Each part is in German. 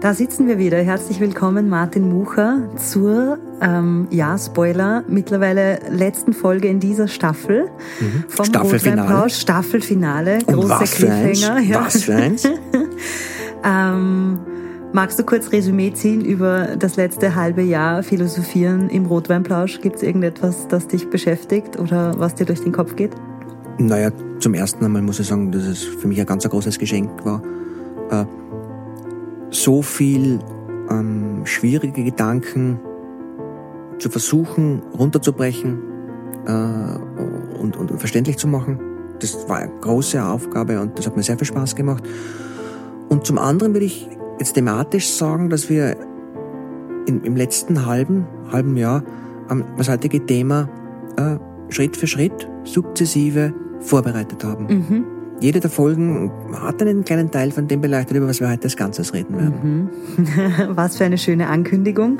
Da sitzen wir wieder. Herzlich willkommen, Martin Mucher, zur, ähm, ja, Spoiler, mittlerweile letzten Folge in dieser Staffel mhm. vom Staffelfinale. Staffelfinale, große was Cliffhanger. Für Ja. Was für eins? ähm, magst du kurz Resümee ziehen über das letzte halbe Jahr Philosophieren im Rotweinplausch? Gibt es irgendetwas, das dich beschäftigt oder was dir durch den Kopf geht? Naja, zum ersten Einmal muss ich sagen, dass es für mich ein ganz großes Geschenk war. Äh, so viel ähm, schwierige Gedanken zu versuchen runterzubrechen äh, und, und, verständlich zu machen. Das war eine große Aufgabe und das hat mir sehr viel Spaß gemacht. Und zum anderen würde ich jetzt thematisch sagen, dass wir in, im letzten halben, halben Jahr ähm, das heutige Thema äh, Schritt für Schritt, sukzessive vorbereitet haben. Mhm. Jede der Folgen hat einen kleinen Teil von dem beleuchtet, über was wir heute als Ganzes reden werden. Mhm. was für eine schöne Ankündigung.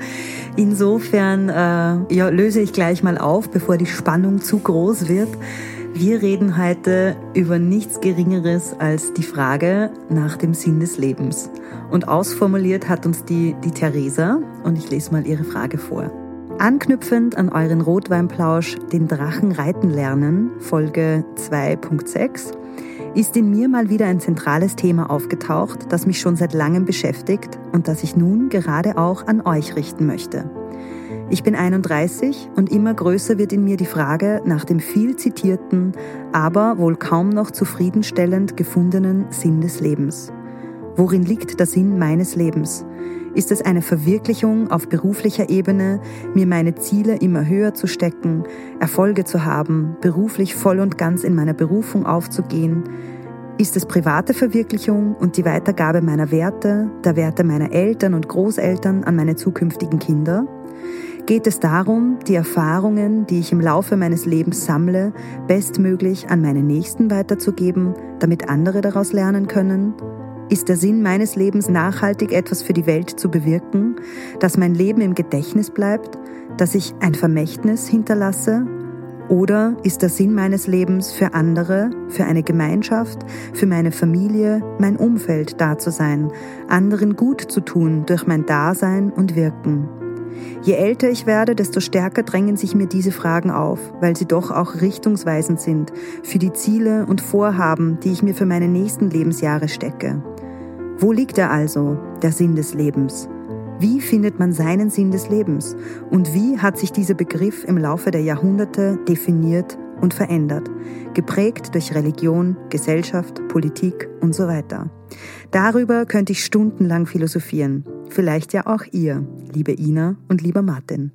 Insofern äh, ja, löse ich gleich mal auf, bevor die Spannung zu groß wird. Wir reden heute über nichts Geringeres als die Frage nach dem Sinn des Lebens. Und ausformuliert hat uns die, die Theresa, und ich lese mal ihre Frage vor. Anknüpfend an euren Rotweinplausch Den Drachen reiten lernen, Folge 2.6, ist in mir mal wieder ein zentrales Thema aufgetaucht, das mich schon seit langem beschäftigt und das ich nun gerade auch an euch richten möchte. Ich bin 31 und immer größer wird in mir die Frage nach dem viel zitierten, aber wohl kaum noch zufriedenstellend gefundenen Sinn des Lebens. Worin liegt der Sinn meines Lebens? Ist es eine Verwirklichung auf beruflicher Ebene, mir meine Ziele immer höher zu stecken, Erfolge zu haben, beruflich voll und ganz in meiner Berufung aufzugehen? Ist es private Verwirklichung und die Weitergabe meiner Werte, der Werte meiner Eltern und Großeltern an meine zukünftigen Kinder? Geht es darum, die Erfahrungen, die ich im Laufe meines Lebens sammle, bestmöglich an meine Nächsten weiterzugeben, damit andere daraus lernen können? Ist der Sinn meines Lebens nachhaltig etwas für die Welt zu bewirken, dass mein Leben im Gedächtnis bleibt, dass ich ein Vermächtnis hinterlasse? Oder ist der Sinn meines Lebens für andere, für eine Gemeinschaft, für meine Familie, mein Umfeld da zu sein, anderen gut zu tun durch mein Dasein und Wirken? Je älter ich werde, desto stärker drängen sich mir diese Fragen auf, weil sie doch auch richtungsweisend sind für die Ziele und Vorhaben, die ich mir für meine nächsten Lebensjahre stecke. Wo liegt er also, der Sinn des Lebens? Wie findet man seinen Sinn des Lebens? Und wie hat sich dieser Begriff im Laufe der Jahrhunderte definiert und verändert, geprägt durch Religion, Gesellschaft, Politik und so weiter? Darüber könnte ich stundenlang philosophieren. Vielleicht ja auch ihr, liebe Ina und lieber Martin.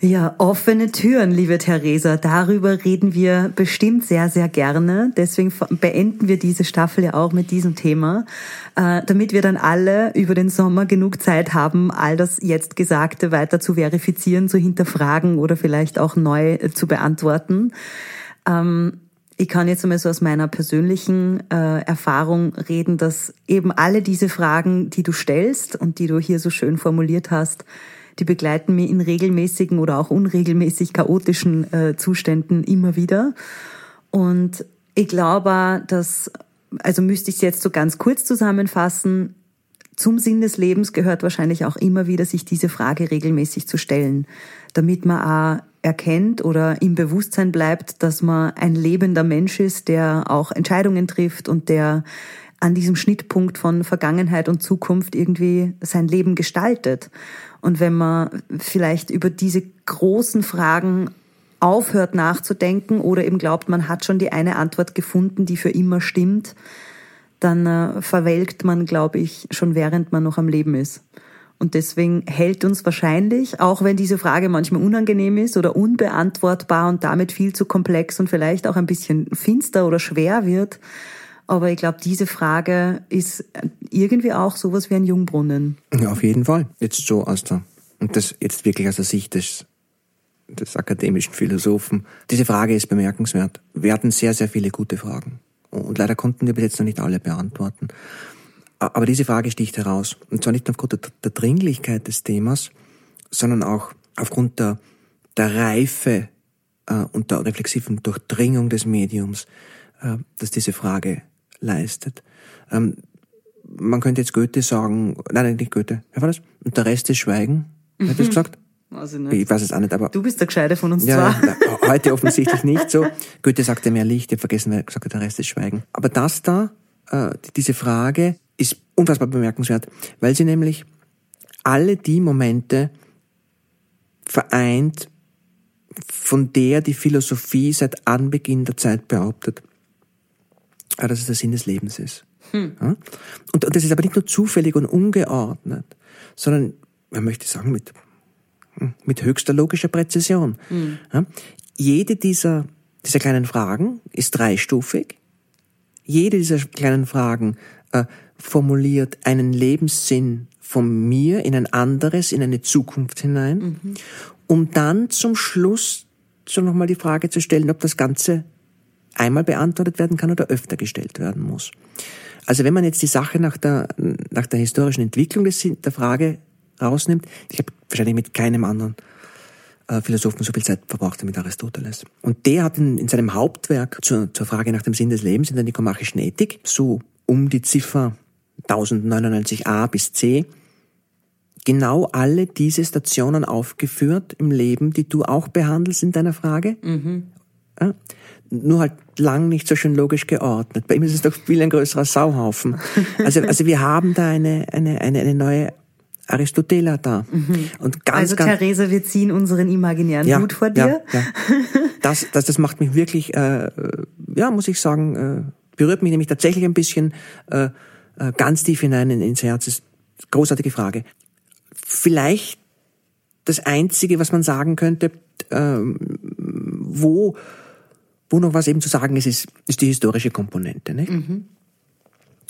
Ja, offene Türen, liebe Theresa. Darüber reden wir bestimmt sehr, sehr gerne. Deswegen beenden wir diese Staffel ja auch mit diesem Thema, äh, damit wir dann alle über den Sommer genug Zeit haben, all das jetzt Gesagte weiter zu verifizieren, zu hinterfragen oder vielleicht auch neu zu beantworten. Ähm, ich kann jetzt einmal so aus meiner persönlichen äh, Erfahrung reden, dass eben alle diese Fragen, die du stellst und die du hier so schön formuliert hast, die begleiten mich in regelmäßigen oder auch unregelmäßig chaotischen äh, Zuständen immer wieder. Und ich glaube, dass, also müsste ich es jetzt so ganz kurz zusammenfassen, zum Sinn des Lebens gehört wahrscheinlich auch immer wieder, sich diese Frage regelmäßig zu stellen, damit man auch erkennt oder im Bewusstsein bleibt, dass man ein lebender Mensch ist, der auch Entscheidungen trifft und der an diesem Schnittpunkt von Vergangenheit und Zukunft irgendwie sein Leben gestaltet. Und wenn man vielleicht über diese großen Fragen aufhört nachzudenken oder eben glaubt, man hat schon die eine Antwort gefunden, die für immer stimmt, dann äh, verwelkt man, glaube ich, schon während man noch am Leben ist. Und deswegen hält uns wahrscheinlich, auch wenn diese Frage manchmal unangenehm ist oder unbeantwortbar und damit viel zu komplex und vielleicht auch ein bisschen finster oder schwer wird, aber ich glaube, diese Frage ist irgendwie auch sowas wie ein Jungbrunnen. Ja, auf jeden Fall. Jetzt so aus der, und das jetzt wirklich aus der Sicht des, des akademischen Philosophen. Diese Frage ist bemerkenswert. Wir hatten sehr, sehr viele gute Fragen. Und leider konnten wir bis jetzt noch nicht alle beantworten. Aber diese Frage sticht heraus. Und zwar nicht aufgrund der, der Dringlichkeit des Themas, sondern auch aufgrund der, der Reife äh, und der reflexiven Durchdringung des Mediums, äh, dass diese Frage leistet. Ähm, man könnte jetzt Goethe sagen, nein, nicht Goethe, wer war das? Und der Rest ist Schweigen, mhm. hat das gesagt? Weiß ich, nicht. Ich weiß es auch nicht, aber... Du bist der Gescheide von uns ja, zwei. na, heute offensichtlich nicht so. Goethe sagte mehr Licht, ich habe vergessen, wer gesagt hat, der Rest ist Schweigen. Aber das da, äh, diese Frage ist unfassbar bemerkenswert, weil sie nämlich alle die Momente vereint, von der die Philosophie seit Anbeginn der Zeit behauptet, dass es der Sinn des Lebens ist. Hm. Ja? Und, und das ist aber nicht nur zufällig und ungeordnet, sondern, man möchte sagen, mit, hm, mit höchster logischer Präzision. Hm. Ja? Jede dieser, dieser kleinen Fragen ist dreistufig. Jede dieser kleinen Fragen äh, formuliert einen Lebenssinn von mir in ein anderes, in eine Zukunft hinein, mhm. um dann zum Schluss so nochmal die Frage zu stellen, ob das Ganze einmal beantwortet werden kann oder öfter gestellt werden muss. Also wenn man jetzt die Sache nach der, nach der historischen Entwicklung des, der Frage rausnimmt, ich habe wahrscheinlich mit keinem anderen äh, Philosophen so viel Zeit verbracht wie mit Aristoteles. Und der hat in, in seinem Hauptwerk zur, zur Frage nach dem Sinn des Lebens in der Nikomachischen Ethik so um die Ziffer 1099a bis c genau alle diese Stationen aufgeführt im Leben, die du auch behandelst in deiner Frage. Mhm. Ja? Nur halt lang nicht so schön logisch geordnet. Bei ihm ist es doch viel ein größerer Sauhaufen. Also, also wir haben da eine, eine, eine, eine neue Aristoteles da. Mhm. Und ganz, also ganz, Therese, wir ziehen unseren imaginären ja, Hut vor dir. Ja, ja. Das, das, das macht mich wirklich, äh, ja, muss ich sagen, äh, berührt mich nämlich tatsächlich ein bisschen äh, äh, ganz tief hinein ins Herz. Das ist eine großartige Frage. Vielleicht das Einzige, was man sagen könnte, äh, wo, wo noch was eben zu sagen ist, ist, ist die historische Komponente. Nicht? Mhm.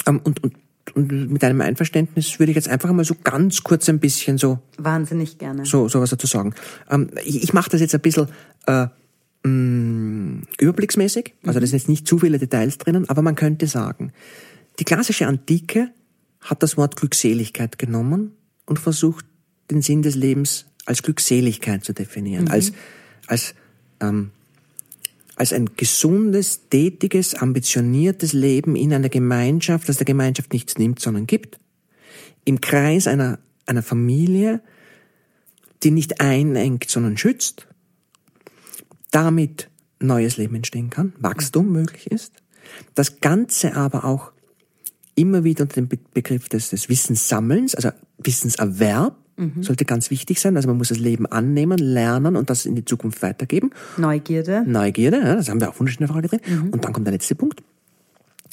Ähm, und, und, und mit einem Einverständnis würde ich jetzt einfach mal so ganz kurz ein bisschen so... Wahnsinnig gerne. So, so was dazu sagen. Ähm, ich ich mache das jetzt ein bisschen... Äh, mh, mm, überblicksmäßig, also da sind jetzt nicht zu viele Details drinnen, aber man könnte sagen, die klassische Antike hat das Wort Glückseligkeit genommen und versucht, den Sinn des Lebens als Glückseligkeit zu definieren, mhm. als, als, ähm, als ein gesundes, tätiges, ambitioniertes Leben in einer Gemeinschaft, das der Gemeinschaft nichts nimmt, sondern gibt, im Kreis einer, einer Familie, die nicht einengt, sondern schützt, damit neues Leben entstehen kann, Wachstum möglich ist, das Ganze aber auch immer wieder unter dem Begriff des, des Wissenssammelns, also Wissenserwerb, mhm. sollte ganz wichtig sein. Also man muss das Leben annehmen, lernen und das in die Zukunft weitergeben. Neugierde. Neugierde, ja, das haben wir auch wunderschön in der Frage drin. Mhm. Und dann kommt der letzte Punkt.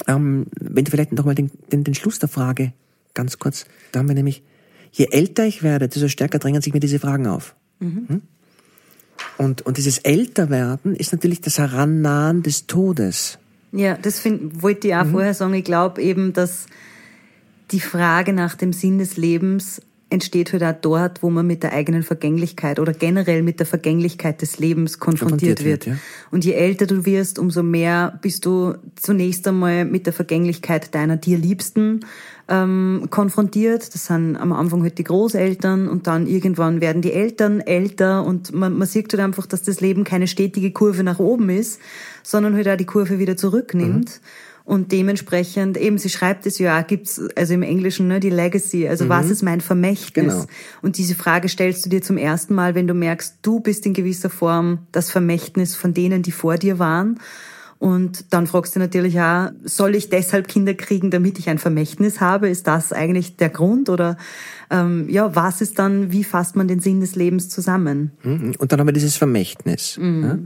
Ähm, wenn du vielleicht nochmal den, den, den Schluss der Frage ganz kurz, da haben wir nämlich, je älter ich werde, desto stärker drängen sich mir diese Fragen auf. Mhm. Hm? Und, und dieses Älterwerden ist natürlich das Herannahen des Todes. Ja, das find, wollte ich auch mhm. vorher sagen. Ich glaube eben, dass die Frage nach dem Sinn des Lebens entsteht halt auch dort, wo man mit der eigenen Vergänglichkeit oder generell mit der Vergänglichkeit des Lebens konfrontiert, konfrontiert wird. wird ja. Und je älter du wirst, umso mehr bist du zunächst einmal mit der Vergänglichkeit deiner dir Liebsten ähm, konfrontiert. Das sind am Anfang halt die Großeltern und dann irgendwann werden die Eltern älter und man, man sieht halt einfach, dass das Leben keine stetige Kurve nach oben ist, sondern halt auch die Kurve wieder zurücknimmt. Mhm. Und dementsprechend, eben, sie schreibt es ja, gibt's, also im Englischen, ne, die Legacy, also mhm. was ist mein Vermächtnis? Genau. Und diese Frage stellst du dir zum ersten Mal, wenn du merkst, du bist in gewisser Form das Vermächtnis von denen, die vor dir waren. Und dann fragst du natürlich auch, soll ich deshalb Kinder kriegen, damit ich ein Vermächtnis habe? Ist das eigentlich der Grund? Oder ähm, ja, was ist dann, wie fasst man den Sinn des Lebens zusammen? Mhm. Und dann haben wir dieses Vermächtnis. Mhm. Ja?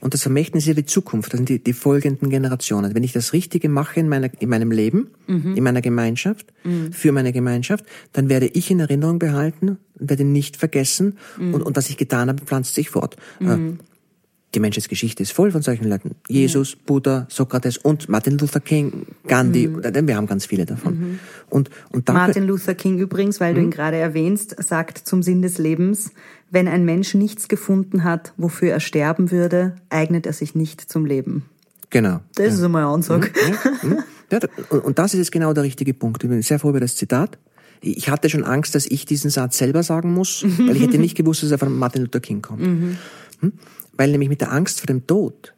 Und das Vermächtnis ist ja die Zukunft, das sind die, die folgenden Generationen. Wenn ich das Richtige mache in, meiner, in meinem Leben, mhm. in meiner Gemeinschaft, mhm. für meine Gemeinschaft, dann werde ich in Erinnerung behalten werde nicht vergessen. Mhm. Und, und was ich getan habe, pflanzt sich fort. Äh, die Menschheitsgeschichte ist voll von solchen Leuten. Jesus, ja. Buddha, Sokrates und Martin Luther King, Gandhi, mhm. wir haben ganz viele davon. Mhm. Und, und dann Martin Luther King übrigens, weil mhm. du ihn gerade erwähnst, sagt zum Sinn des Lebens, wenn ein Mensch nichts gefunden hat, wofür er sterben würde, eignet er sich nicht zum Leben. Genau. Das ja. ist einmal eine Ansage. Mhm. Mhm. Ja, und das ist jetzt genau der richtige Punkt. Ich bin sehr froh über das Zitat. Ich hatte schon Angst, dass ich diesen Satz selber sagen muss, weil ich hätte nicht gewusst, dass er von Martin Luther King kommt. Mhm. Weil nämlich mit der Angst vor dem Tod,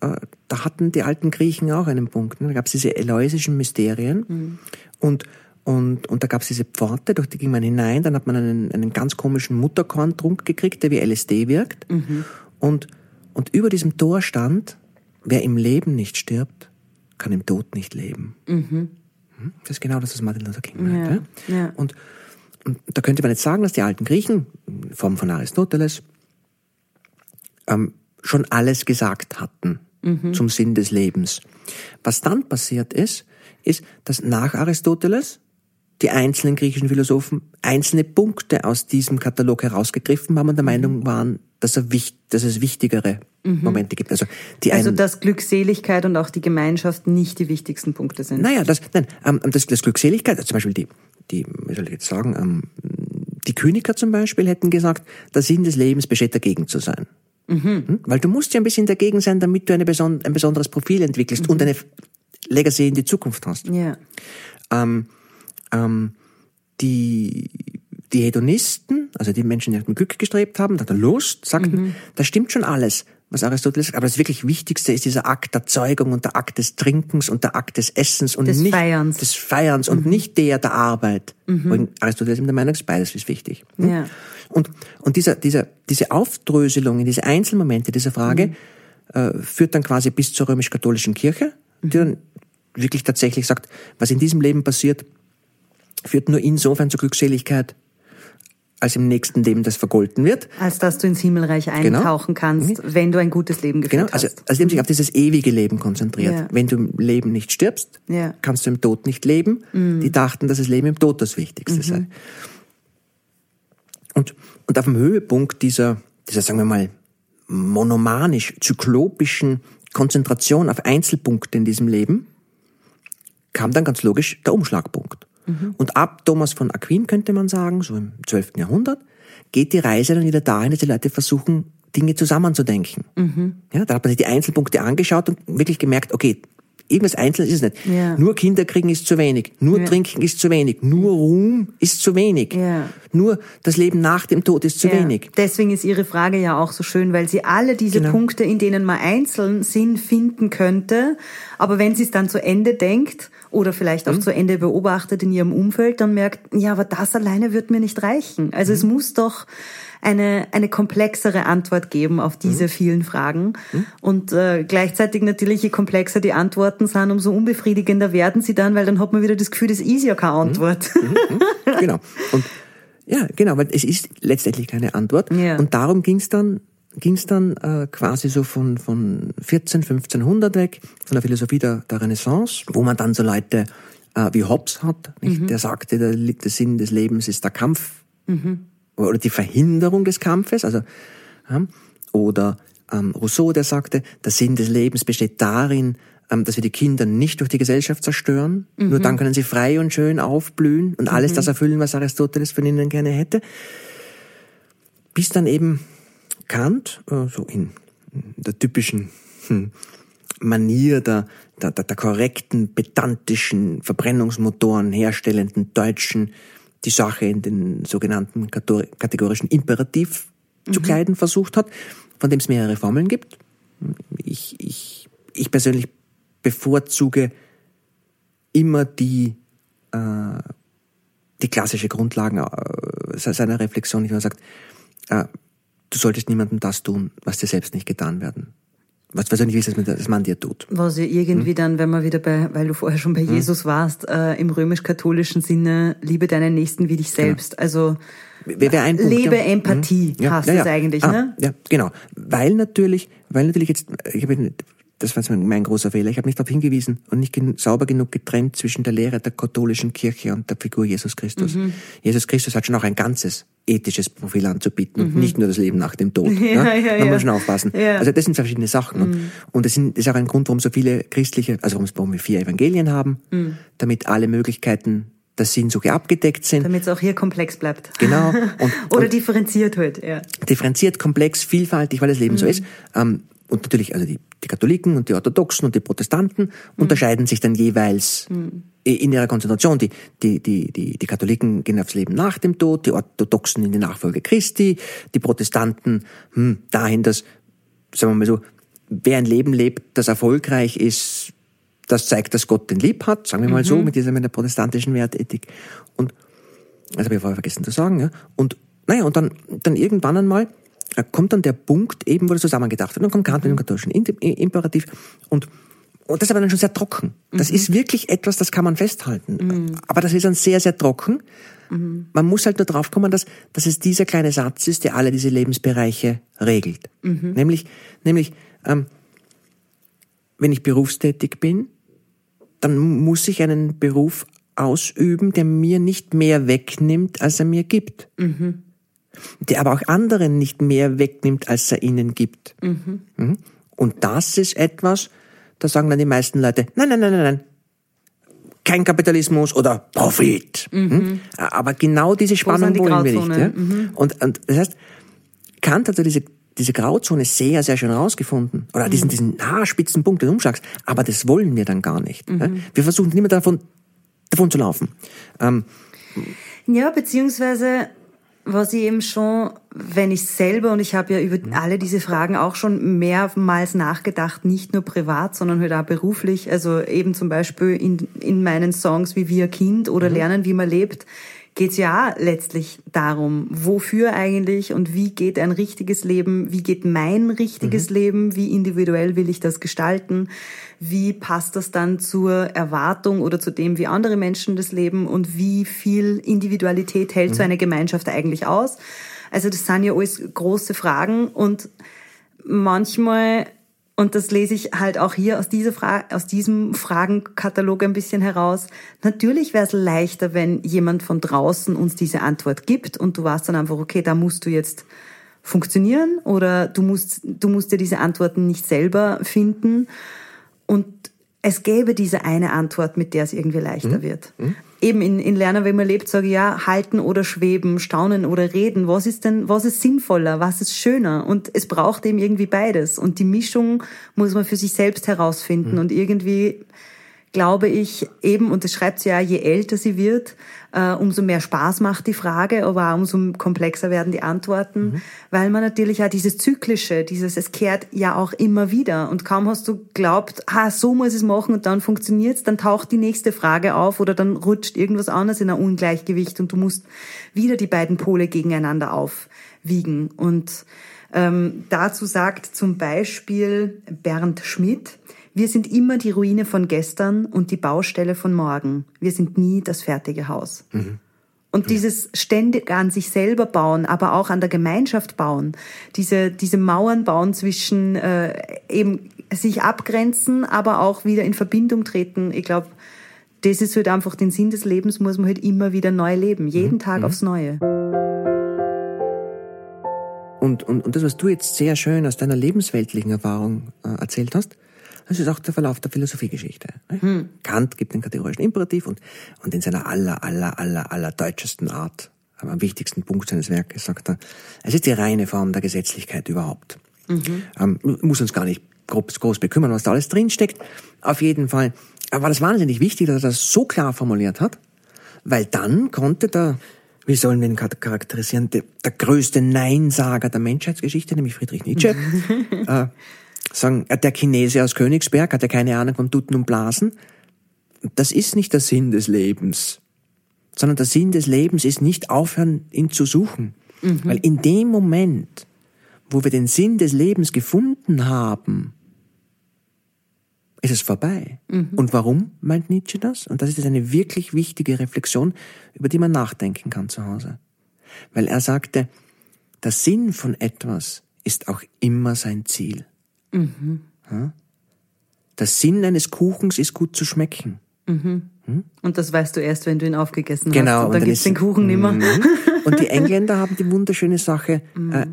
äh, da hatten die alten Griechen auch einen Punkt. Ne? Da gab es diese eleusischen Mysterien. Mhm. Und, und, und da gab's diese Pforte, durch die ging man hinein, dann hat man einen, einen ganz komischen Mutterkorntrunk gekriegt, der wie LSD wirkt. Und, und über diesem Tor stand, wer im Leben nicht stirbt, kann im Tod nicht leben. Hm? Das ist genau das, was Martin Luther King meint. Ja, ja. Und, und da könnte man jetzt sagen, dass die alten Griechen, in Form von Aristoteles, ähm, schon alles gesagt hatten zum Sinn des Lebens. Was dann passiert ist, ist, dass nach Aristoteles die einzelnen griechischen Philosophen einzelne Punkte aus diesem Katalog herausgegriffen haben und der Meinung waren, dass, er dass es wichtigere Momente gibt. Also, die Also einen, dass Glückseligkeit und auch die Gemeinschaft nicht die wichtigsten Punkte sind. naja, das, nein, ähm, das, das Glückseligkeit, also zum Beispiel die, die, wie soll ich jetzt sagen, ähm, die Kyniker zum Beispiel hätten gesagt, der Sinn des Lebens besteht dagegen zu sein. Hm? Weil du musst ja ein bisschen dagegen sein, damit du beson ein besonderes Profil entwickelst und eine Legacy in die Zukunft hast. Ja. Ähm, ähm, die, die Hedonisten, also die Menschen, die nach dem Glück gestrebt haben, nach der Lust, sagten, das stimmt schon alles, was Aristoteles sagt, aber das wirklich Wichtigste ist dieser Akt der Zeugung und der Akt des Trinkens und der Akt des Essens und Des nicht Feierns. des Feierns und nicht der der Arbeit. Und Aristoteles ist der Meinung, beides ist wichtig. Hm? Ja. Und, und dieser, dieser, diese Aufdröselung in diese Einzelmomente dieser Frage äh, führt dann quasi bis zur römisch-katholischen Kirche, die dann wirklich tatsächlich sagt, was in diesem Leben passiert, führt nur insofern zur Glückseligkeit, als im nächsten Leben das vergolten wird. Als dass du ins Himmelreich eintauchen kannst, wenn du ein gutes Leben geführt Genau, also, hast. also indem sich auf dieses ewige Leben konzentriert. Ja. Wenn du im Leben nicht stirbst, Ja. Mhm. kannst du im Tod nicht leben. Die dachten, dass das Leben im Tod das Wichtigste sei. Und, und auf dem Höhepunkt dieser, dieser, sagen wir mal, monomanisch-zyklopischen Konzentration auf Einzelpunkte in diesem Leben, kam dann ganz logisch der Umschlagpunkt. Und ab Thomas von Aquin könnte man sagen, so im 12. Jahrhundert, geht die Reise dann wieder dahin, dass die Leute versuchen, Dinge zusammenzudenken. Ja, da hat man sich die Einzelpunkte angeschaut und wirklich gemerkt, okay, irgendwas Einzelnes ist es nicht. Ja. Nur Kinder kriegen ist zu wenig, nur Ja. Trinken ist zu wenig, nur Ruhm ist zu wenig, Ja. nur das Leben nach dem Tod ist zu wenig. Deswegen ist Ihre Frage ja auch so schön, weil sie alle diese Genau. Punkte, in denen man einzeln Sinn finden könnte, aber wenn sie es dann zu Ende denkt oder vielleicht Mhm. auch zu Ende beobachtet in ihrem Umfeld, dann merkt, ja, aber das alleine wird mir nicht reichen. Also Mhm. es muss doch eine, eine komplexere Antwort geben auf Mhm. diese vielen Fragen. Und äh, gleichzeitig natürlich, je komplexer die Antworten sind, umso unbefriedigender werden sie dann, weil dann hat man wieder das Gefühl, das ist ja keine Mhm. Antwort. genau. Und ja, genau, weil es ist letztendlich keine Antwort. Ja. Und darum ging es dann ging's dann äh, quasi so von, von 14, 1500 weg, von der Philosophie der, der Renaissance, wo man dann so Leute äh, wie Hobbes hat, nicht? der sagte, der, der Sinn des Lebens ist der Kampf oder die Verhinderung des Kampfes, also oder ähm, Rousseau, der sagte, der Sinn des Lebens besteht darin, ähm, dass wir die Kinder nicht durch die Gesellschaft zerstören. Nur dann können sie frei und schön aufblühen und alles das erfüllen, was Aristoteles von ihnen gerne hätte. Bis dann eben Kant, äh, so in der typischen hm, Manier der, der, der, der korrekten, pedantischen, Verbrennungsmotoren herstellenden Deutschen die Sache in den sogenannten kategorischen Imperativ zu kleiden versucht hat, von dem es mehrere Formeln gibt. Ich, ich, ich persönlich bevorzuge immer die, äh, die klassische Grundlagen äh, seiner Reflexion, die man sagt, äh, du solltest niemandem das tun, was dir selbst nicht getan werden. Was, nicht willst, dass man, man dir tut. Was ja irgendwie Hm? dann, wenn wir wieder bei, weil du vorher schon bei Jesus warst, äh, im römisch-katholischen Sinne, liebe deinen Nächsten wie dich selbst. Also Wäre wär ein Punkt, lebe ja. Empathie, Mhm. heißt es eigentlich, ah, ne? Ja, genau. Weil natürlich, weil natürlich jetzt, ich habe das war mein, mein großer Fehler, ich habe nicht darauf hingewiesen und nicht gen sauber genug getrennt zwischen der Lehre der katholischen Kirche und der Figur Jesus Christus. Mhm. Jesus Christus hat schon auch ein ganzes ethisches Profil anzubieten und nicht nur das Leben nach dem Tod. Mhm. Ja, ja, Man ja. muss schon aufpassen. Ja. Mhm. Also das sind verschiedene Sachen. Und, und das, sind, das ist auch ein Grund, warum so viele christliche, also warum wir vier Evangelien haben, Mhm. damit alle Möglichkeiten der Sinnsuche abgedeckt sind. Damit es auch hier komplex bleibt. Genau. Und, Oder und differenziert halt, ja. differenziert, komplex, vielfältig, weil das Leben Mhm. so ist. Ähm, und natürlich, also die, die Katholiken und die Orthodoxen und die Protestanten Mhm. unterscheiden sich dann jeweils i- in ihrer Konzentration. Die, die, die, die, die Katholiken gehen aufs Leben nach dem Tod, die Orthodoxen in die Nachfolge Christi, die Protestanten hm, dahin, dass, sagen wir mal so, wer ein Leben lebt, das erfolgreich ist, das zeigt, dass Gott den lieb hat, sagen wir mal so, mit dieser mit der protestantischen Wertethik. Und das habe ich vorher vergessen zu sagen, ja. Und naja, und dann, dann irgendwann einmal äh, kommt dann der Punkt eben, wo das zusammengedacht wird. Dann kommt Kant mit dem katholischen Imperativ und und das ist aber dann schon sehr trocken. Das mhm. ist wirklich etwas, das kann man festhalten. Mhm. Aber das ist dann sehr, sehr trocken. Mhm. Man muss halt nur drauf kommen, dass, dass es dieser kleine Satz ist, der alle diese Lebensbereiche regelt. Mhm. Nämlich, nämlich ähm, wenn ich berufstätig bin, dann muss ich einen Beruf ausüben, der mir nicht mehr wegnimmt, als er mir gibt. Mhm. Der aber auch anderen nicht mehr wegnimmt, als er ihnen gibt. Mhm. mhm. Und das ist etwas, da sagen dann die meisten Leute, nein, nein, nein, nein, nein, kein Kapitalismus oder Profit. Mhm. Hm? Aber genau diese Spannung wollen wir nicht. Ja? Mhm. Und, und das heißt, Kant hat also diese, diese Grauzone sehr, sehr schön rausgefunden. Oder diesen, mhm. diesen haarspitzen Punkt des Umschlags. Aber das wollen wir dann gar nicht. Ja? Mhm. Wir versuchen nicht mehr davon, davon zu laufen. Ähm, ja, beziehungsweise was ich eben schon, wenn ich selber, und ich habe ja über mhm. alle diese Fragen auch schon mehrmals nachgedacht, nicht nur privat, sondern halt auch beruflich, also eben zum Beispiel in, in meinen Songs wie Wir Kind oder mhm. Lernen, wie man lebt, geht es ja letztlich darum, wofür eigentlich und wie geht ein richtiges Leben, wie geht mein richtiges mhm. Leben, wie individuell will ich das gestalten, wie passt das dann zur Erwartung oder zu dem, wie andere Menschen das leben und wie viel Individualität hält mhm. so eine Gemeinschaft eigentlich aus. Also das sind ja alles große Fragen und manchmal und das lese ich halt auch hier aus, dieser Fra aus diesem Fragenkatalog ein bisschen heraus. Natürlich wäre es leichter, wenn jemand von draußen uns diese Antwort gibt und du warst dann einfach, okay, da musst du jetzt funktionieren oder du musst, du musst dir diese Antworten nicht selber finden. Und es gäbe diese eine Antwort, mit der es irgendwie leichter mhm. wird. Mhm. Eben in, in Lernen, wenn man lebt, sage ich ja, halten oder schweben, staunen oder reden. Was ist denn, was ist sinnvoller? Was ist schöner? Und es braucht eben irgendwie beides. Und die Mischung muss man für sich selbst herausfinden. Mhm. Und irgendwie glaube ich eben, und das schreibt sie ja, je älter sie wird, äh, umso mehr Spaß macht die Frage, aber auch umso komplexer werden die Antworten, mhm. weil man natürlich auch dieses Zyklische, dieses, es kehrt ja auch immer wieder. Und kaum hast du glaubt, ah, so muss es machen und dann funktioniert's, dann taucht die nächste Frage auf oder dann rutscht irgendwas anderes in ein Ungleichgewicht und du musst wieder die beiden Pole gegeneinander aufwiegen. Und ähm, dazu sagt zum Beispiel Bernd Schmidt, wir sind immer die Ruine von gestern und die Baustelle von morgen. Wir sind nie das fertige Haus. Mhm. Und dieses ständig an sich selber bauen, aber auch an der Gemeinschaft bauen, diese, diese Mauern bauen zwischen äh, eben sich abgrenzen, aber auch wieder in Verbindung treten. Ich glaube, das ist halt einfach den Sinn des Lebens, muss man halt immer wieder neu leben, jeden mhm. Tag mhm. aufs Neue. Und, und, und das, was du jetzt sehr schön aus deiner lebensweltlichen Erfahrung äh, erzählt hast, das ist auch der Verlauf der Philosophiegeschichte. Hm. Kant gibt den kategorischen Imperativ und, und in seiner aller, aller, aller, aller deutschesten Art, aber am wichtigsten Punkt seines Werkes sagt er, es ist die reine Form der Gesetzlichkeit überhaupt. Mhm. Ähm, muss uns gar nicht groß, groß bekümmern, was da alles drinsteckt. Auf jeden Fall war das wahnsinnig wichtig, dass er das so klar formuliert hat, weil dann konnte der, wie sollen wir ihn charakterisieren, der, der größte Neinsager der Menschheitsgeschichte, nämlich Friedrich Nietzsche, äh, sagen, der Chinese aus Königsberg hat ja keine Ahnung von Tuten und Blasen. Das ist nicht der Sinn des Lebens, sondern der Sinn des Lebens ist nicht aufhören, ihn zu suchen. Mhm. Weil in dem Moment, wo wir den Sinn des Lebens gefunden haben, ist es vorbei. Mhm. Und warum meint Nietzsche das? Und das ist eine wirklich wichtige Reflexion, über die man nachdenken kann zu Hause. Weil er sagte, der Sinn von etwas ist auch immer sein Ziel. Mhm. Der Sinn eines Kuchens ist gut zu schmecken. Mhm. Hm? Und das weißt du erst, wenn du ihn aufgegessen genau, hast. Und dann, dann gibt's den Kuchen nimmer. Mhm. Und die Engländer haben die wunderschöne Sache, mhm. äh,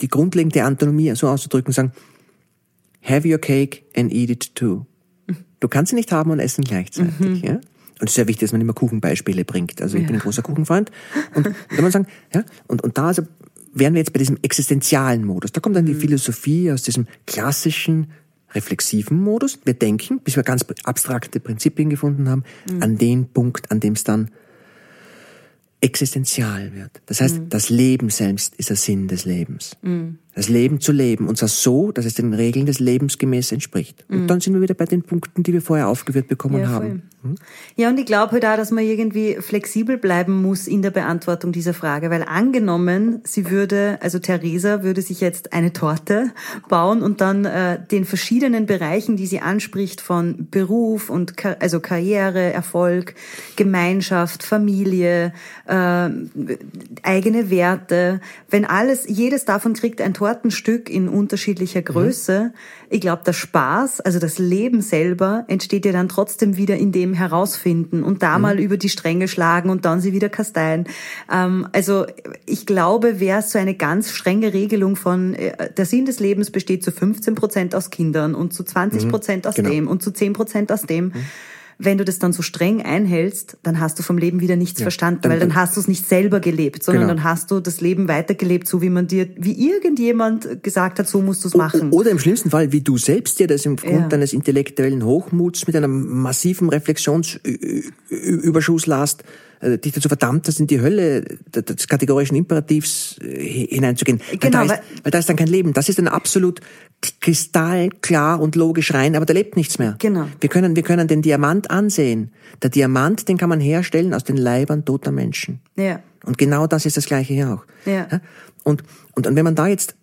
die grundlegende Antonomie so auszudrücken, sagen, have your cake and eat it too. Du kannst sie nicht haben und essen gleichzeitig. Mhm. Ja? Und es ist sehr wichtig, dass man immer Kuchenbeispiele bringt. Also ich ja. bin ein großer Kuchenfreund. Und wenn man sagen, ja, und, und da also wären wir jetzt bei diesem existenzialen Modus. Da kommt dann die mhm. Philosophie aus diesem klassischen, reflexiven Modus. Wir denken, bis wir ganz abstrakte Prinzipien gefunden haben, mhm. an den Punkt, an dem es dann existenzial wird. Das heißt, mhm. das Leben selbst ist der Sinn des Lebens. Mhm. Das Leben zu leben, und zwar so, dass es den Regeln des Lebens gemäß entspricht. Und mhm. dann sind wir wieder bei den Punkten, die wir vorher aufgeführt bekommen ja, haben. Mhm. Ja, und ich glaube halt auch, dass man irgendwie flexibel bleiben muss in der Beantwortung dieser Frage, weil angenommen, sie würde, also Theresa würde sich jetzt eine Torte bauen und dann äh, den verschiedenen Bereichen, die sie anspricht, von Beruf und Ka also Karriere, Erfolg, Gemeinschaft, Familie, äh, eigene Werte, wenn alles, jedes davon kriegt ein Torte Tortenstück in unterschiedlicher Größe. Mhm. Ich glaube, der Spaß, also das Leben selber, entsteht ja dann trotzdem wieder in dem Herausfinden und da mhm. mal über die Stränge schlagen und dann sie wieder kasteien. Ähm, also ich glaube, wäre so eine ganz strenge Regelung von, äh, der Sinn des Lebens besteht zu 15 Prozent aus Kindern und zu 20 Prozent mhm. aus genau. dem und zu 10 Prozent aus dem. Wenn du das dann so streng einhältst, dann hast du vom Leben wieder nichts ja, verstanden, dann, weil dann hast du es nicht selber gelebt, sondern genau. dann hast du das Leben weitergelebt, so wie man dir, wie irgendjemand gesagt hat, so musst du es machen. Oder im schlimmsten Fall, wie du selbst dir das im Grund ja. deines intellektuellen Hochmuts mit einem massiven Reflexionsüberschuss lasst, dich dazu verdammt hast, in die Hölle des kategorischen Imperativs äh, hineinzugehen. Genau, weil, da ist, weil da ist dann kein Leben. Das ist dann absolut kristallklar und logisch rein, aber da lebt nichts mehr. Genau. Wir können, wir können den Diamant ansehen. Der Diamant, den kann man herstellen aus den Leibern toter Menschen. Ja. Und genau das ist das Gleiche hier auch. Ja. Und, und, und wenn man da jetzt,